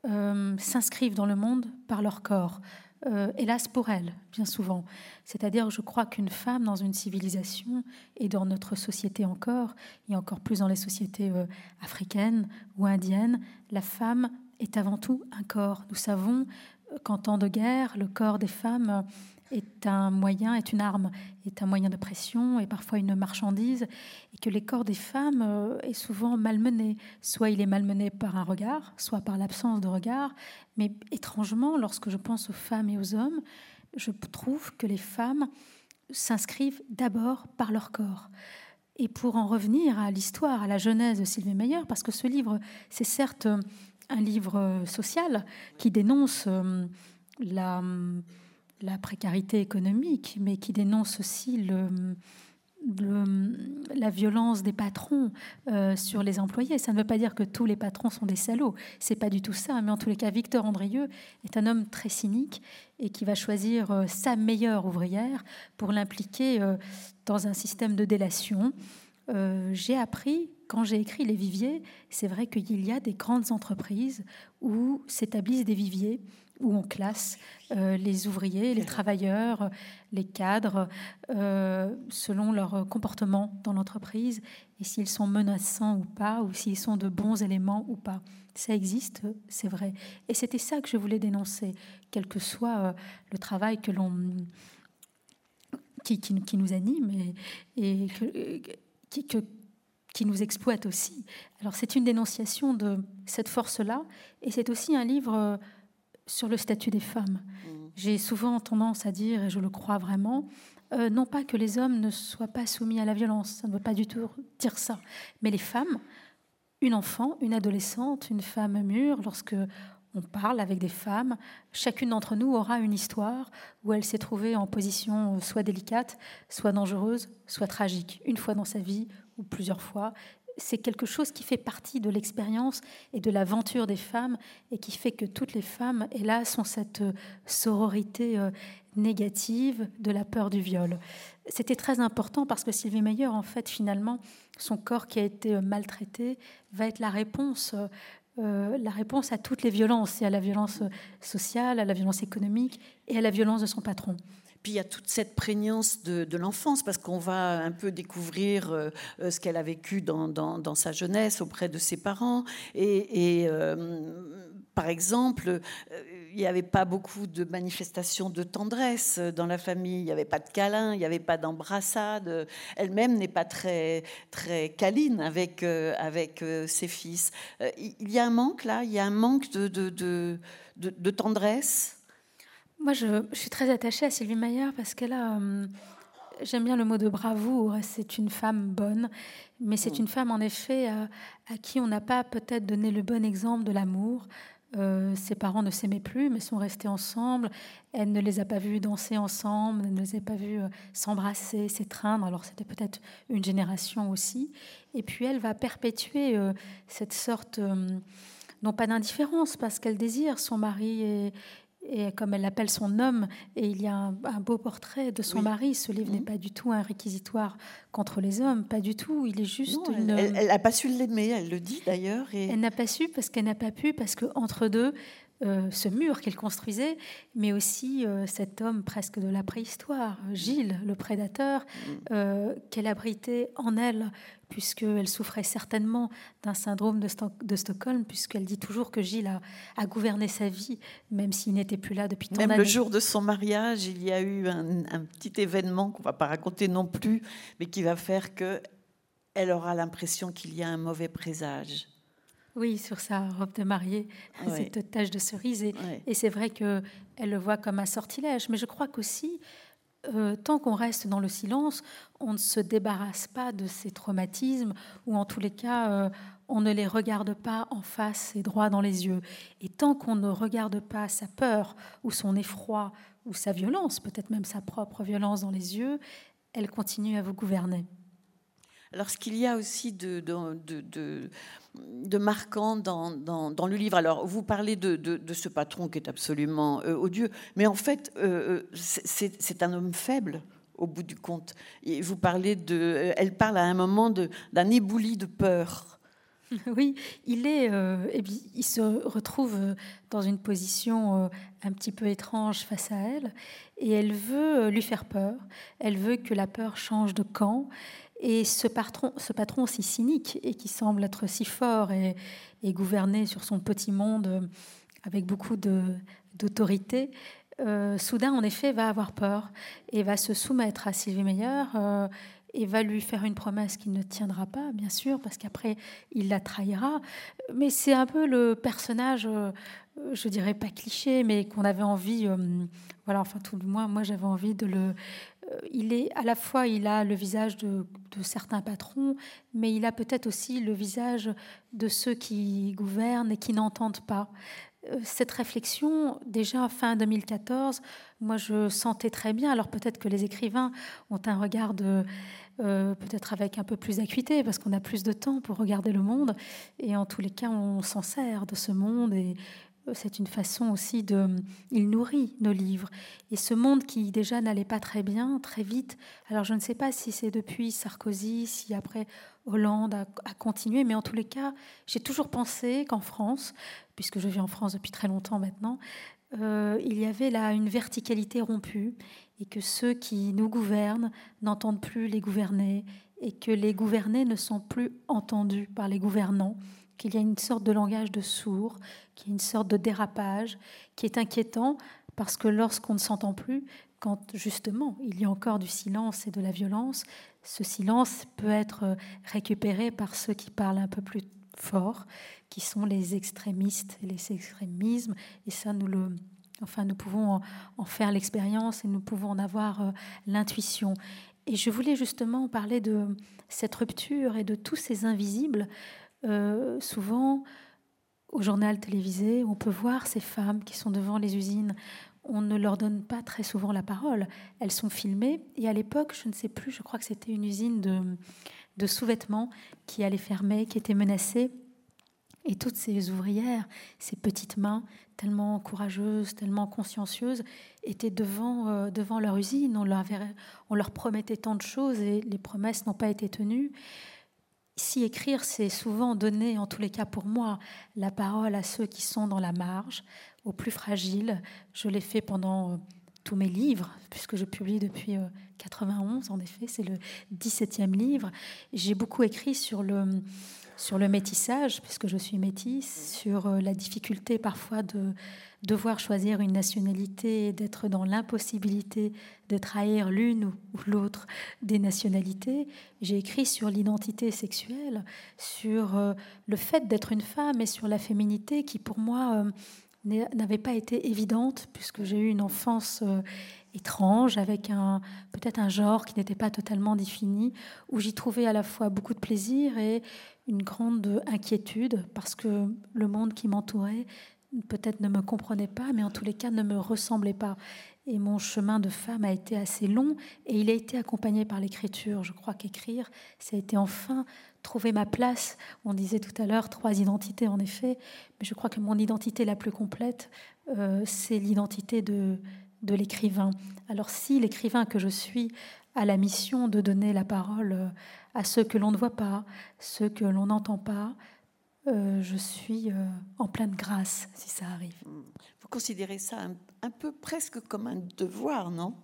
euh, s'inscrivent dans le monde par leur corps. Euh, hélas pour elles, bien souvent. C'est-à-dire, je crois qu'une femme dans une civilisation et dans notre société encore, et encore plus dans les sociétés africaines ou indiennes, la femme est avant tout un corps. Nous savons qu'en temps de guerre, le corps des femmes est un moyen, est une arme, est un moyen de pression et parfois une marchandise, et que les corps des femmes euh, est souvent malmené. Soit il est malmené par un regard, soit par l'absence de regard. Mais étrangement, lorsque je pense aux femmes et aux hommes, je trouve que les femmes s'inscrivent d'abord par leur corps. Et pour en revenir à l'histoire, à la genèse de Sylvie Meyer, parce que ce livre, c'est certes un livre social qui dénonce euh, la, précarité économique, mais qui dénonce aussi la violence des patrons euh, sur les employés. Ça ne veut pas dire que tous les patrons sont des salauds, c'est pas du tout ça. Mais en tous les cas, Victor Andrieux est un homme très cynique et qui va choisir euh, sa meilleure ouvrière pour l'impliquer dans un système de délation. J'ai appris quand j'ai écrit Les Viviers, c'est vrai qu'il y a des grandes entreprises où s'établissent des viviers, où on classe euh, les ouvriers, les travailleurs, les cadres, euh, selon leur comportement dans l'entreprise, et s'ils sont menaçants ou pas, ou s'ils sont de bons éléments ou pas. Ça existe, c'est vrai. Et c'était ça que je voulais dénoncer, quel que soit euh, le travail que l'on... Qui, nous anime et, qui, nous exploite aussi. Alors c'est une dénonciation de cette force-là, et c'est aussi un livre euh, sur le statut des femmes. Mmh. J'ai souvent tendance à dire, et je le crois vraiment, euh, non pas que les hommes ne soient pas soumis à la violence, ça ne veut pas du tout dire ça, mais les femmes, une enfant, une adolescente, une femme mûre, lorsque on parle avec des femmes, chacune d'entre nous aura une histoire où elle s'est trouvée en position soit délicate, soit dangereuse, soit tragique, une fois dans sa vie ou plusieurs fois. C'est quelque chose qui fait partie de l'expérience et de l'aventure des femmes et qui fait que toutes les femmes, hélas, ont cette euh, sororité euh, négative de la peur du viol. C'était très important parce que Sylvie Meyer, en fait, finalement, son corps qui a été euh, maltraité va être la réponse la réponse à toutes les violences, et à la violence sociale, à la violence économique et à la violence de son patron. Puis il y a toute cette prégnance de, l'enfance, parce qu'on va un peu découvrir euh, euh, ce qu'elle a vécu dans, sa jeunesse auprès de ses parents. Et, euh, par exemple, il n'y avait pas beaucoup de manifestations de tendresse dans la famille. Il n'y avait pas de câlins, il n'y avait pas d'embrassade. Elle-même n'est pas très, très câline avec, avec ses fils. Il y a un manque là, il y a un manque de, de, de, de tendresse? Moi, je, suis très attachée à Sylvie Maillard parce qu'elle a. Euh, j'aime bien le mot de bravoure. C'est une femme bonne, mais c'est mm. une femme, en effet, à, qui on n'a pas peut-être donné le bon exemple de l'amour. Euh, ses parents ne s'aimaient plus, mais sont restés ensemble. Elle ne les a pas vus danser ensemble, elle ne les a pas vus euh, s'embrasser, s'étreindre. Alors c'était peut-être une génération aussi. Et puis elle va perpétuer cette sorte non pas d'indifférence, parce qu'elle désire son mari et, et comme elle l'appelle son homme, et il y a un, beau portrait de son mari. Ce livre n'est mhm. pas du tout un réquisitoire contre les hommes, pas du tout. Il est juste une. Elle n'a pas su l'aimer, elle le dit d'ailleurs. Et... Elle n'a pas su parce qu'elle n'a pas pu, parce que entre deux, euh, ce mur qu'elle construisait, mais aussi euh, cet homme presque de la préhistoire, Gilles, le prédateur, mm. euh, qu'elle abritait en elle, puisqu'elle souffrait certainement d'un syndrome de, de Stockholm, puisqu'elle dit toujours que Gilles a, gouverné sa vie, même s'il n'était plus là depuis tant d'années. Même le jour de son mariage, il y a eu un, un petit événement qu'on ne va pas raconter non plus, mais qui va faire que elle aura l'impression qu'il y a un mauvais présage. Oui, sur sa robe de mariée, cette tache de cerise. Et, c'est vrai qu'elle le voit comme un sortilège. Mais je crois qu'aussi, euh, tant qu'on reste dans le silence, on ne se débarrasse pas de ces traumatismes, ou en tous les cas, euh, on ne les regarde pas en face et droit dans les yeux. Et tant qu'on ne regarde pas sa peur, ou son effroi, ou sa violence, peut-être même sa propre violence dans les yeux, elle continue à vous gouverner. Alors, ce qu'il y a aussi de, de, marquant dans, dans, le livre, alors vous parlez de, ce patron qui est absolument euh, odieux, mais en fait, euh, euh, c'est un homme faible au bout du compte. Et vous parlez de, elle parle à un moment d'un éboulis de peur. Oui, il est, il se retrouve dans une position un petit peu étrange face à elle, et elle veut lui faire peur. Elle veut que la peur change de camp. Et ce patron, ce patron si cynique et qui semble être si fort et, gouverné sur son petit monde euh, avec beaucoup d'autorité, euh, soudain, en effet, va avoir peur et va se soumettre à Sylvie Meyer euh, et va lui faire une promesse qui ne tiendra pas, bien sûr, parce qu'après, il la trahira. Mais c'est un peu le personnage, je dirais pas cliché, mais qu'on avait envie, voilà, enfin, tout le moins, moi, j'avais envie de le, il est à la fois il a le visage de, certains patrons, mais il a peut-être aussi le visage de ceux qui gouvernent et qui n'entendent pas. Euh, cette réflexion, déjà fin 2014, moi je sentais très bien. Alors peut-être que les écrivains ont un regard de euh, peut-être avec un peu plus d'acuité, parce qu'on a plus de temps pour regarder le monde, et en tous les cas, on s'en sert de ce monde, et c'est une façon aussi de... Il nourrit nos livres. Et ce monde qui déjà n'allait pas très bien, très vite, alors je ne sais pas si c'est depuis Sarkozy, si après Hollande a, continué, mais en tous les cas, j'ai toujours pensé qu'en France, puisque je vis en France depuis très longtemps maintenant, euh, il y avait là une verticalité rompue et que ceux qui nous gouvernent n'entendent plus les gouvernés et que les gouvernés ne sont plus entendus par les gouvernants qu'il y a une sorte de langage de sourd, qu'il y a une sorte de dérapage qui est inquiétant parce que lorsqu'on ne s'entend plus, quand justement il y a encore du silence et de la violence, ce silence peut être récupéré par ceux qui parlent un peu plus fort, qui sont les extrémistes et les extrémismes. Et ça, nous le, enfin, nous pouvons en faire l'expérience et nous pouvons en avoir euh, l'intuition. Et je voulais justement parler de cette rupture et de tous ces invisibles euh, souvent, au journal télévisé, on peut voir ces femmes qui sont devant les usines. On ne leur donne pas très souvent la parole. Elles sont filmées. Et à l'époque, je ne sais plus, je crois que c'était une usine de, sous-vêtements qui allait fermer, qui était menacée. Et toutes ces ouvrières, ces petites mains, tellement courageuses, tellement consciencieuses, étaient devant, euh, devant leur usine. On leur promettait tant de choses et les promesses n'ont pas été tenues. Si écrire, c'est souvent donner, en tous les cas pour moi, la parole à ceux qui sont dans la marge, aux plus fragiles. Je l'ai fait pendant euh, tous mes livres, puisque je publie depuis 91, euh, en effet, c'est le 17e livre. J'ai beaucoup écrit sur le, sur le métissage, puisque je suis métisse, sur euh, la difficulté parfois de devoir choisir une nationalité et d'être dans l'impossibilité de trahir l'une ou l'autre des nationalités. J'ai écrit sur l'identité sexuelle, sur euh, le fait d'être une femme et sur la féminité qui pour moi euh, n'avait pas été évidente puisque j'ai eu une enfance étrange avec un peut-être un genre qui n'était pas totalement défini où j'y trouvais à la fois beaucoup de plaisir et une grande inquiétude parce que le monde qui m'entourait peut-être ne me comprenait pas, mais en tous les cas ne me ressemblait pas. Et mon chemin de femme a été assez long et il a été accompagné par l'écriture. Je crois qu'écrire, ça a été enfin trouver ma place. On disait tout à l'heure trois identités, en effet, mais je crois que mon identité la plus complète, euh, c'est l'identité de, de l'écrivain. Alors si l'écrivain que je suis a la mission de donner la parole euh, à ceux que l'on ne voit pas, ceux que l'on n'entend pas, euh, je suis en pleine grâce si ça arrive. Vous considérez ça un peu presque comme un devoir, non?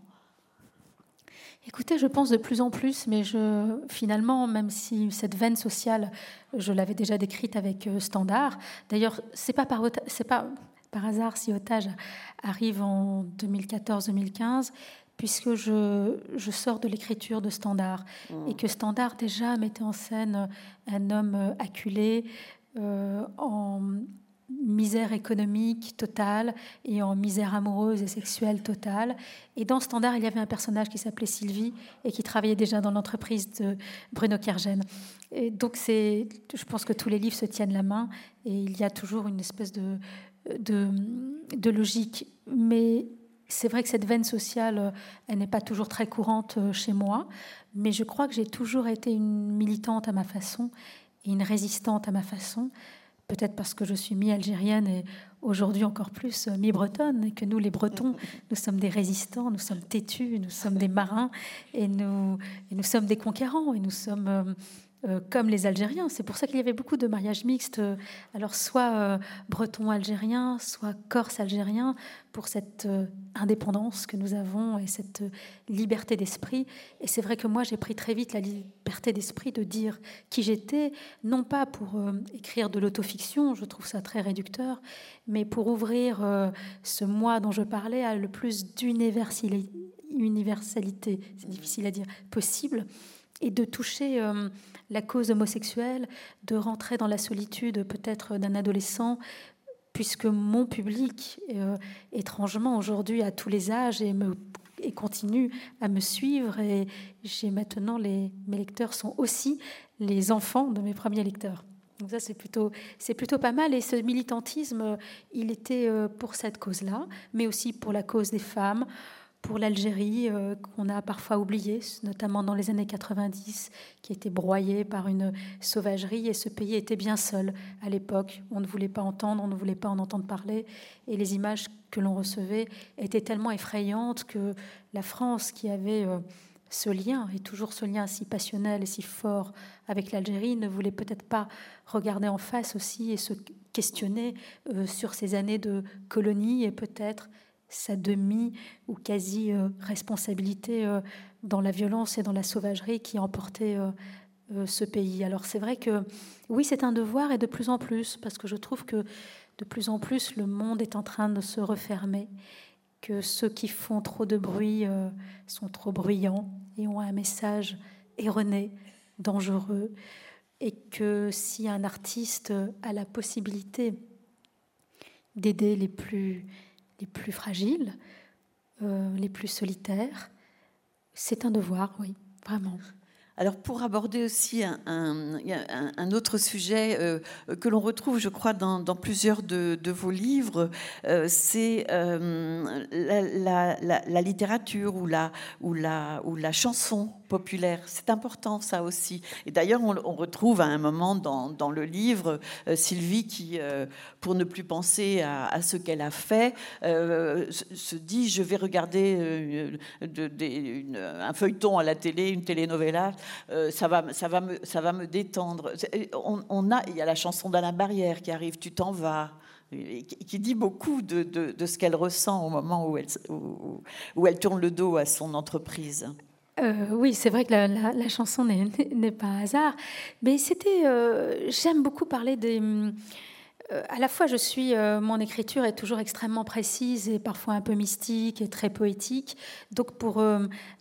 Écoutez, je pense de plus en plus, mais je, finalement, même si cette veine sociale, je l'avais déjà décrite avec euh, Standard, d'ailleurs, c'est pas par, c'est pas par hasard si Otage arrive en 2014-2015, puisque je, je, sors de l'écriture de Standard, mmh. et que Standard déjà mettait en scène un homme acculé, euh, en misère économique totale et en misère amoureuse et sexuelle totale. Et dans Standard, il y avait un personnage qui s'appelait Sylvie et qui travaillait déjà dans l'entreprise de Bruno Kergen. Et donc, c'est, je pense que tous les livres se tiennent la main et il y a toujours une espèce de, de, de logique. Mais c'est vrai que cette veine sociale, elle n'est pas toujours très courante euh, chez moi, mais je crois que j'ai toujours été une militante à ma façon et une résistante à ma façon peut-être parce que je suis mi-algérienne et aujourd'hui encore plus euh, mi-bretonne, et que nous, les Bretons, nous sommes des résistants, nous sommes têtus, nous sommes des marins, et nous, et nous sommes des conquérants, et nous sommes euh, comme les Algériens. C'est pour ça qu'il y avait beaucoup de mariages mixtes, euh, alors soit euh, breton-algérien, soit corse-algérien, pour cette indépendance que nous avons et cette liberté d'esprit. Et c'est vrai que moi, j'ai pris très vite la liberté d'esprit de dire qui j'étais, non pas pour écrire de l'autofiction, je trouve ça très réducteur, mais pour ouvrir ce moi dont je parlais à le plus d'universalité, c'est difficile à dire, possible, et de toucher la cause homosexuelle, de rentrer dans la solitude peut-être d'un adolescent, puisque mon public, euh, étrangement aujourd'hui à tous les âges, et, me, et continue à me suivre, et j'ai maintenant, les, mes lecteurs sont aussi les enfants de mes premiers lecteurs. Donc ça, c'est plutôt, c'est plutôt pas mal. Et ce militantisme, il était euh, pour cette cause-là, mais aussi pour la cause des femmes, pour l'Algérie, euh, qu'on a parfois oublié, notamment dans les années 90, qui était broyée par une sauvagerie, et ce pays était bien seul à l'époque. On ne voulait pas entendre, on ne voulait pas en entendre parler, et les images que l'on recevait étaient tellement effrayantes que la France, qui avait euh, ce lien, et toujours ce lien si passionnel et si fort avec l'Algérie, ne voulait peut-être pas regarder en face aussi et se questionner euh, sur ces années de colonie et peut-être sa demi ou quasi euh, responsabilité euh, dans la violence et dans la sauvagerie qui emportait euh, ce pays. Alors c'est vrai que oui, c'est un devoir et de plus en plus, parce que je trouve que de plus en plus le monde est en train de se refermer, que ceux qui font trop de bruit sont trop bruyants et ont un message erroné, dangereux, et que si un artiste a la possibilité d'aider les plus les plus fragiles, euh, les plus solitaires. C'est un devoir, oui, vraiment. Alors pour aborder aussi un, autre sujet euh, que l'on retrouve, je crois, dans, plusieurs de, vos livres, euh, c'est la, la, littérature ou la, chanson populaire. C'est important, ça aussi. Et d'ailleurs, on, retrouve à un moment dans, le livre euh, Sylvie qui, euh, pour ne plus penser à, ce qu'elle a fait, euh, se dit je vais regarder un feuilleton à la télé, une telenovela, ça, va, ça, va me, ça va me détendre. On, a, il y a la chanson d'Alain Barrière qui arrive, tu t'en vas qui dit beaucoup de, ce qu'elle ressent au moment où elle, où elle tourne le dos à son entreprise. Euh, oui, c'est vrai que la, chanson n'est pas hasard, mais c'était. Euh, j'aime beaucoup parler des. Euh, à la fois, je suis, mon écriture est toujours extrêmement précise et parfois un peu mystique et très poétique. Donc, pour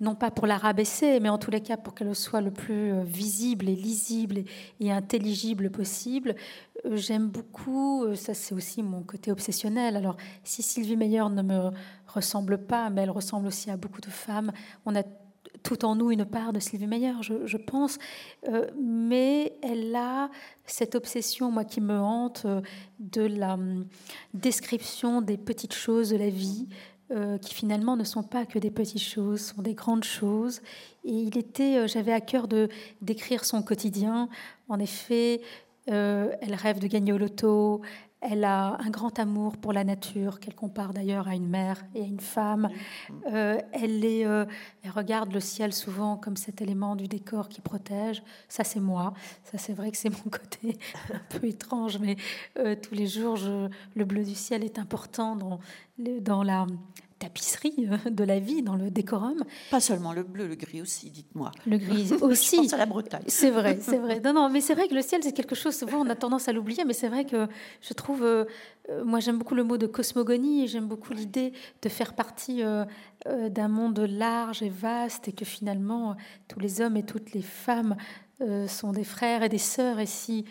non pas pour la rabaisser, mais en tous les cas pour qu'elle soit le plus visible et lisible et, intelligible possible, j'aime beaucoup. ça, c'est aussi mon côté obsessionnel. Alors, si Sylvie Meyer ne me ressemble pas, mais elle ressemble aussi à beaucoup de femmes, on a tout en nous une part de Sylvie Meyer, je, pense, euh, mais elle a cette obsession, moi, qui me hante, euh, de la hum, description des petites choses de la vie, qui finalement ne sont pas que des petites choses, sont des grandes choses. Et il était, j'avais à cœur de d'écrire son quotidien. En effet, elle rêve de gagner au loto, elle a un grand amour pour la nature, qu'elle compare d'ailleurs à une mère et à une femme. Euh, elle, euh, elle, regarde le ciel souvent comme cet élément du décor qui protège. Ça, c'est moi. Ça, c'est vrai que c'est mon côté un peu étrange, mais euh, tous les jours, le bleu du ciel est important dans, dans la, tapisserie euh, de la vie, dans le décorum. Pas seulement le bleu, le gris aussi, dites-moi. Le gris aussi. Je pense à la Bretagne. C'est vrai, c'est vrai. Non, non, mais c'est vrai que le ciel, c'est quelque chose, souvent on a tendance à l'oublier, mais c'est vrai que je trouve, euh, euh, moi j'aime beaucoup le mot de cosmogonie et j'aime beaucoup l'idée de faire partie d'un monde large et vaste et que finalement tous les hommes et toutes les femmes sont des frères et des sœurs et si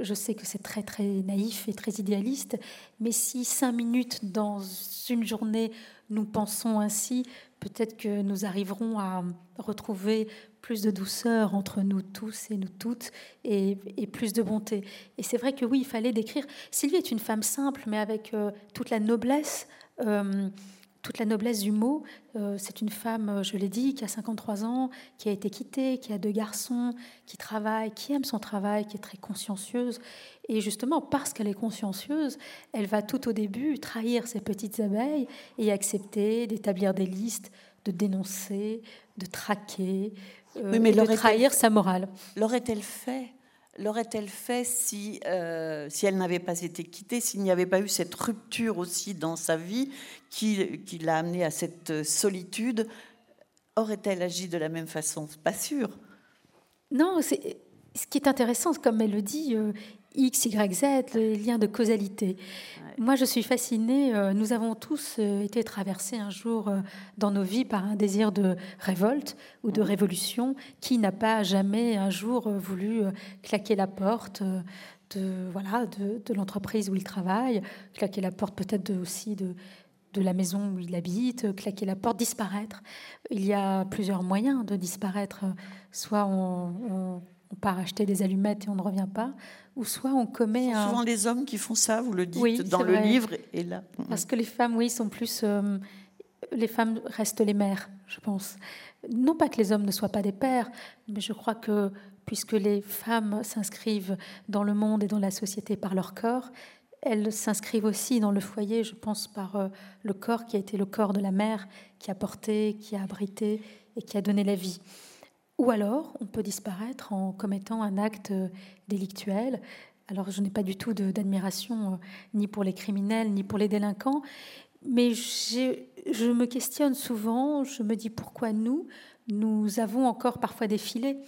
je sais que c'est très très naïf et très idéaliste, mais si cinq minutes dans une journée nous pensons ainsi, peut-être que nous arriverons à retrouver plus de douceur entre nous tous et nous toutes et, plus de bonté. Et c'est vrai que oui, il fallait décrire. Sylvie est une femme simple, mais avec euh, toute la noblesse. Euh, toute la noblesse du mot. Euh, c'est une femme, je l'ai dit, qui a 53 ans, qui a été quittée, qui a deux garçons, qui travaille, qui aime son travail, qui est très consciencieuse. Et justement, parce qu'elle est consciencieuse, elle va tout au début trahir ses petites abeilles et accepter d'établir des listes, de dénoncer, de traquer, euh, mais de trahir sa morale. L'aurait-elle fait L'aurait-elle fait si, euh, si elle n'avait pas été quittée, s'il n'y avait pas eu cette rupture aussi dans sa vie qui, qui l'a amenée à cette solitude Aurait-elle agi de la même façon? Pas sûr. Non, ce qui est intéressant, comme elle le dit, euh, X, Y, Z, les liens de causalité. Moi, je suis fascinée. Euh, nous avons tous euh, été traversés un jour euh, dans nos vies par un désir de révolte ou de révolution. Qui n'a pas jamais un jour voulu claquer la porte de voilà de, l'entreprise où il travaille, claquer la porte peut-être aussi de, de la maison où il habite, claquer la porte, disparaître. Il y a plusieurs moyens de disparaître. Soit on on part acheter des allumettes et on ne revient pas, ou soit on commet un... souvent les hommes qui font ça, vous le dites dans le livre et là. Parce que les femmes, oui, sont plus... Euh, les femmes restent les mères, je pense. Non pas que les hommes ne soient pas des pères, mais je crois que puisque les femmes s'inscrivent dans le monde et dans la société par leur corps, elles s'inscrivent aussi dans le foyer, je pense, par euh, le corps qui a été le corps de la mère, qui a porté, qui a abrité et qui a donné la vie. Ou alors, on peut disparaître en commettant un acte délictuel. Alors, je n'ai pas du tout d'admiration euh, ni pour les criminels, ni pour les délinquants, mais je me questionne souvent, je me dis pourquoi nous, nous avons encore parfois défilé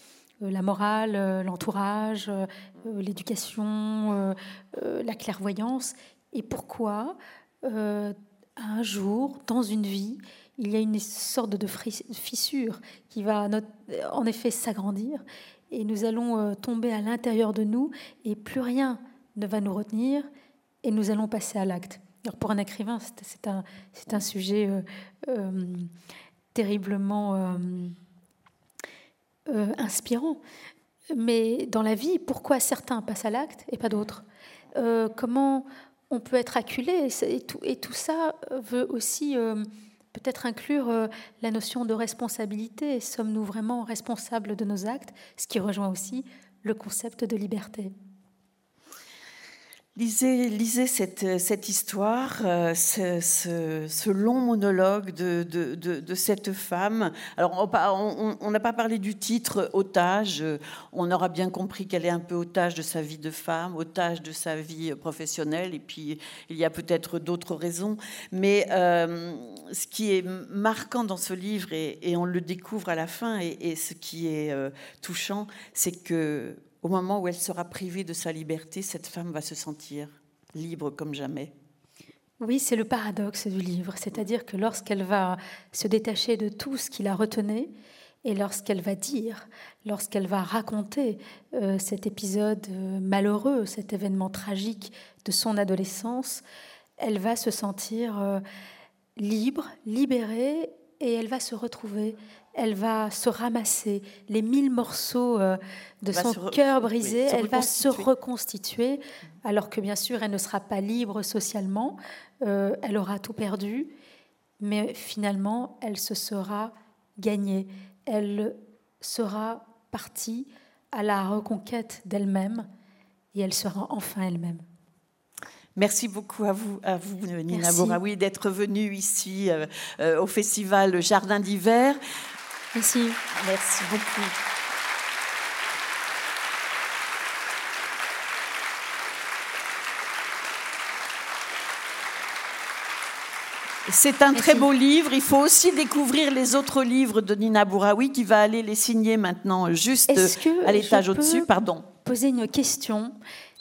euh, la morale, euh, l'entourage, l'éducation, la clairvoyance, et pourquoi un jour, dans une vie, il y a une sorte de fissure qui va en effet s'agrandir et nous allons euh, tomber à l'intérieur de nous et plus rien ne va nous retenir et nous allons passer à l'acte. Pour un écrivain, c'est un, un, sujet euh, euh, terriblement inspirant. Mais dans la vie, pourquoi certains passent à l'acte et pas d'autres? Comment on peut être acculé et tout, ça veut aussi peut-être inclure euh, la notion de responsabilité. Sommes-nous vraiment responsables de nos actes? Ce qui rejoint aussi le concept de liberté. Lisez, cette, cette histoire, euh, ce, long monologue de, cette femme. Alors, on n'a pas parlé du titre otage. On aura bien compris qu'elle est un peu otage de sa vie de femme, otage de sa vie professionnelle. Et puis, il y a peut-être d'autres raisons. Mais euh, ce qui est marquant dans ce livre, et, on le découvre à la fin, et, ce qui est euh, touchant, c'est que au moment où elle sera privée de sa liberté, cette femme va se sentir libre comme jamais. Oui, c'est le paradoxe du livre, c'est-à-dire que lorsqu'elle va se détacher de tout ce qui la retenait, et lorsqu'elle va dire, lorsqu'elle va raconter euh, cet épisode euh, malheureux, cet événement tragique de son adolescence, elle va se sentir euh, libre, libérée, et elle va se retrouver elle va se ramasser les mille morceaux euh, de son cœur brisé, elle va se reconstituer, alors que bien sûr, elle ne sera pas libre socialement, euh, elle aura tout perdu, mais finalement, elle se sera gagnée. Elle sera partie à la reconquête d'elle-même et elle sera enfin elle-même. Merci beaucoup à vous, à vous Nina Bouraoui, d'être venue ici euh, euh, au festival Jardin d'hiver. Merci. Merci beaucoup. C'est un très beau livre. Il faut aussi découvrir les autres livres de Nina Bouraoui qui va aller les signer maintenant juste à l'étage au-dessus. Pardon. Poser une question?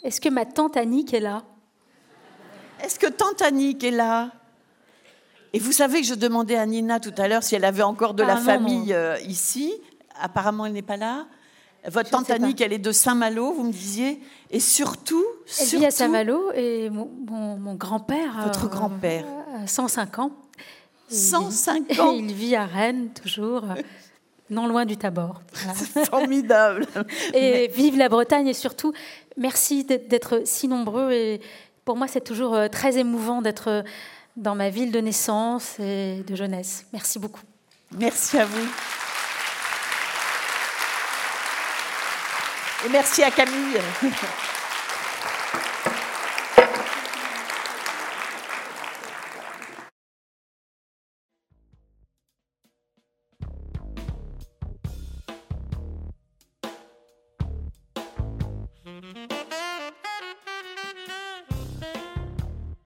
Est-ce que ma tante Annick est là? Est-ce que tante Annick est là? Et vous savez que je demandais à Nina tout à l'heure si elle avait encore de la ah, famille euh, ici. Apparemment, elle n'est pas là. Votre tante Annick, elle est de Saint-Malo, vous me disiez. Et surtout. Elle vit à Saint-Malo et mon, grand-père. Votre grand-père. 105 ans. 105 ans Il vit à Rennes, toujours, non loin du Tabor. formidable Et vive la Bretagne et surtout, merci d'être si nombreux. Et pour moi, c'est toujours euh, très émouvant d'être dans ma ville de naissance et de jeunesse. Merci beaucoup. Merci à vous. Et merci à Camille.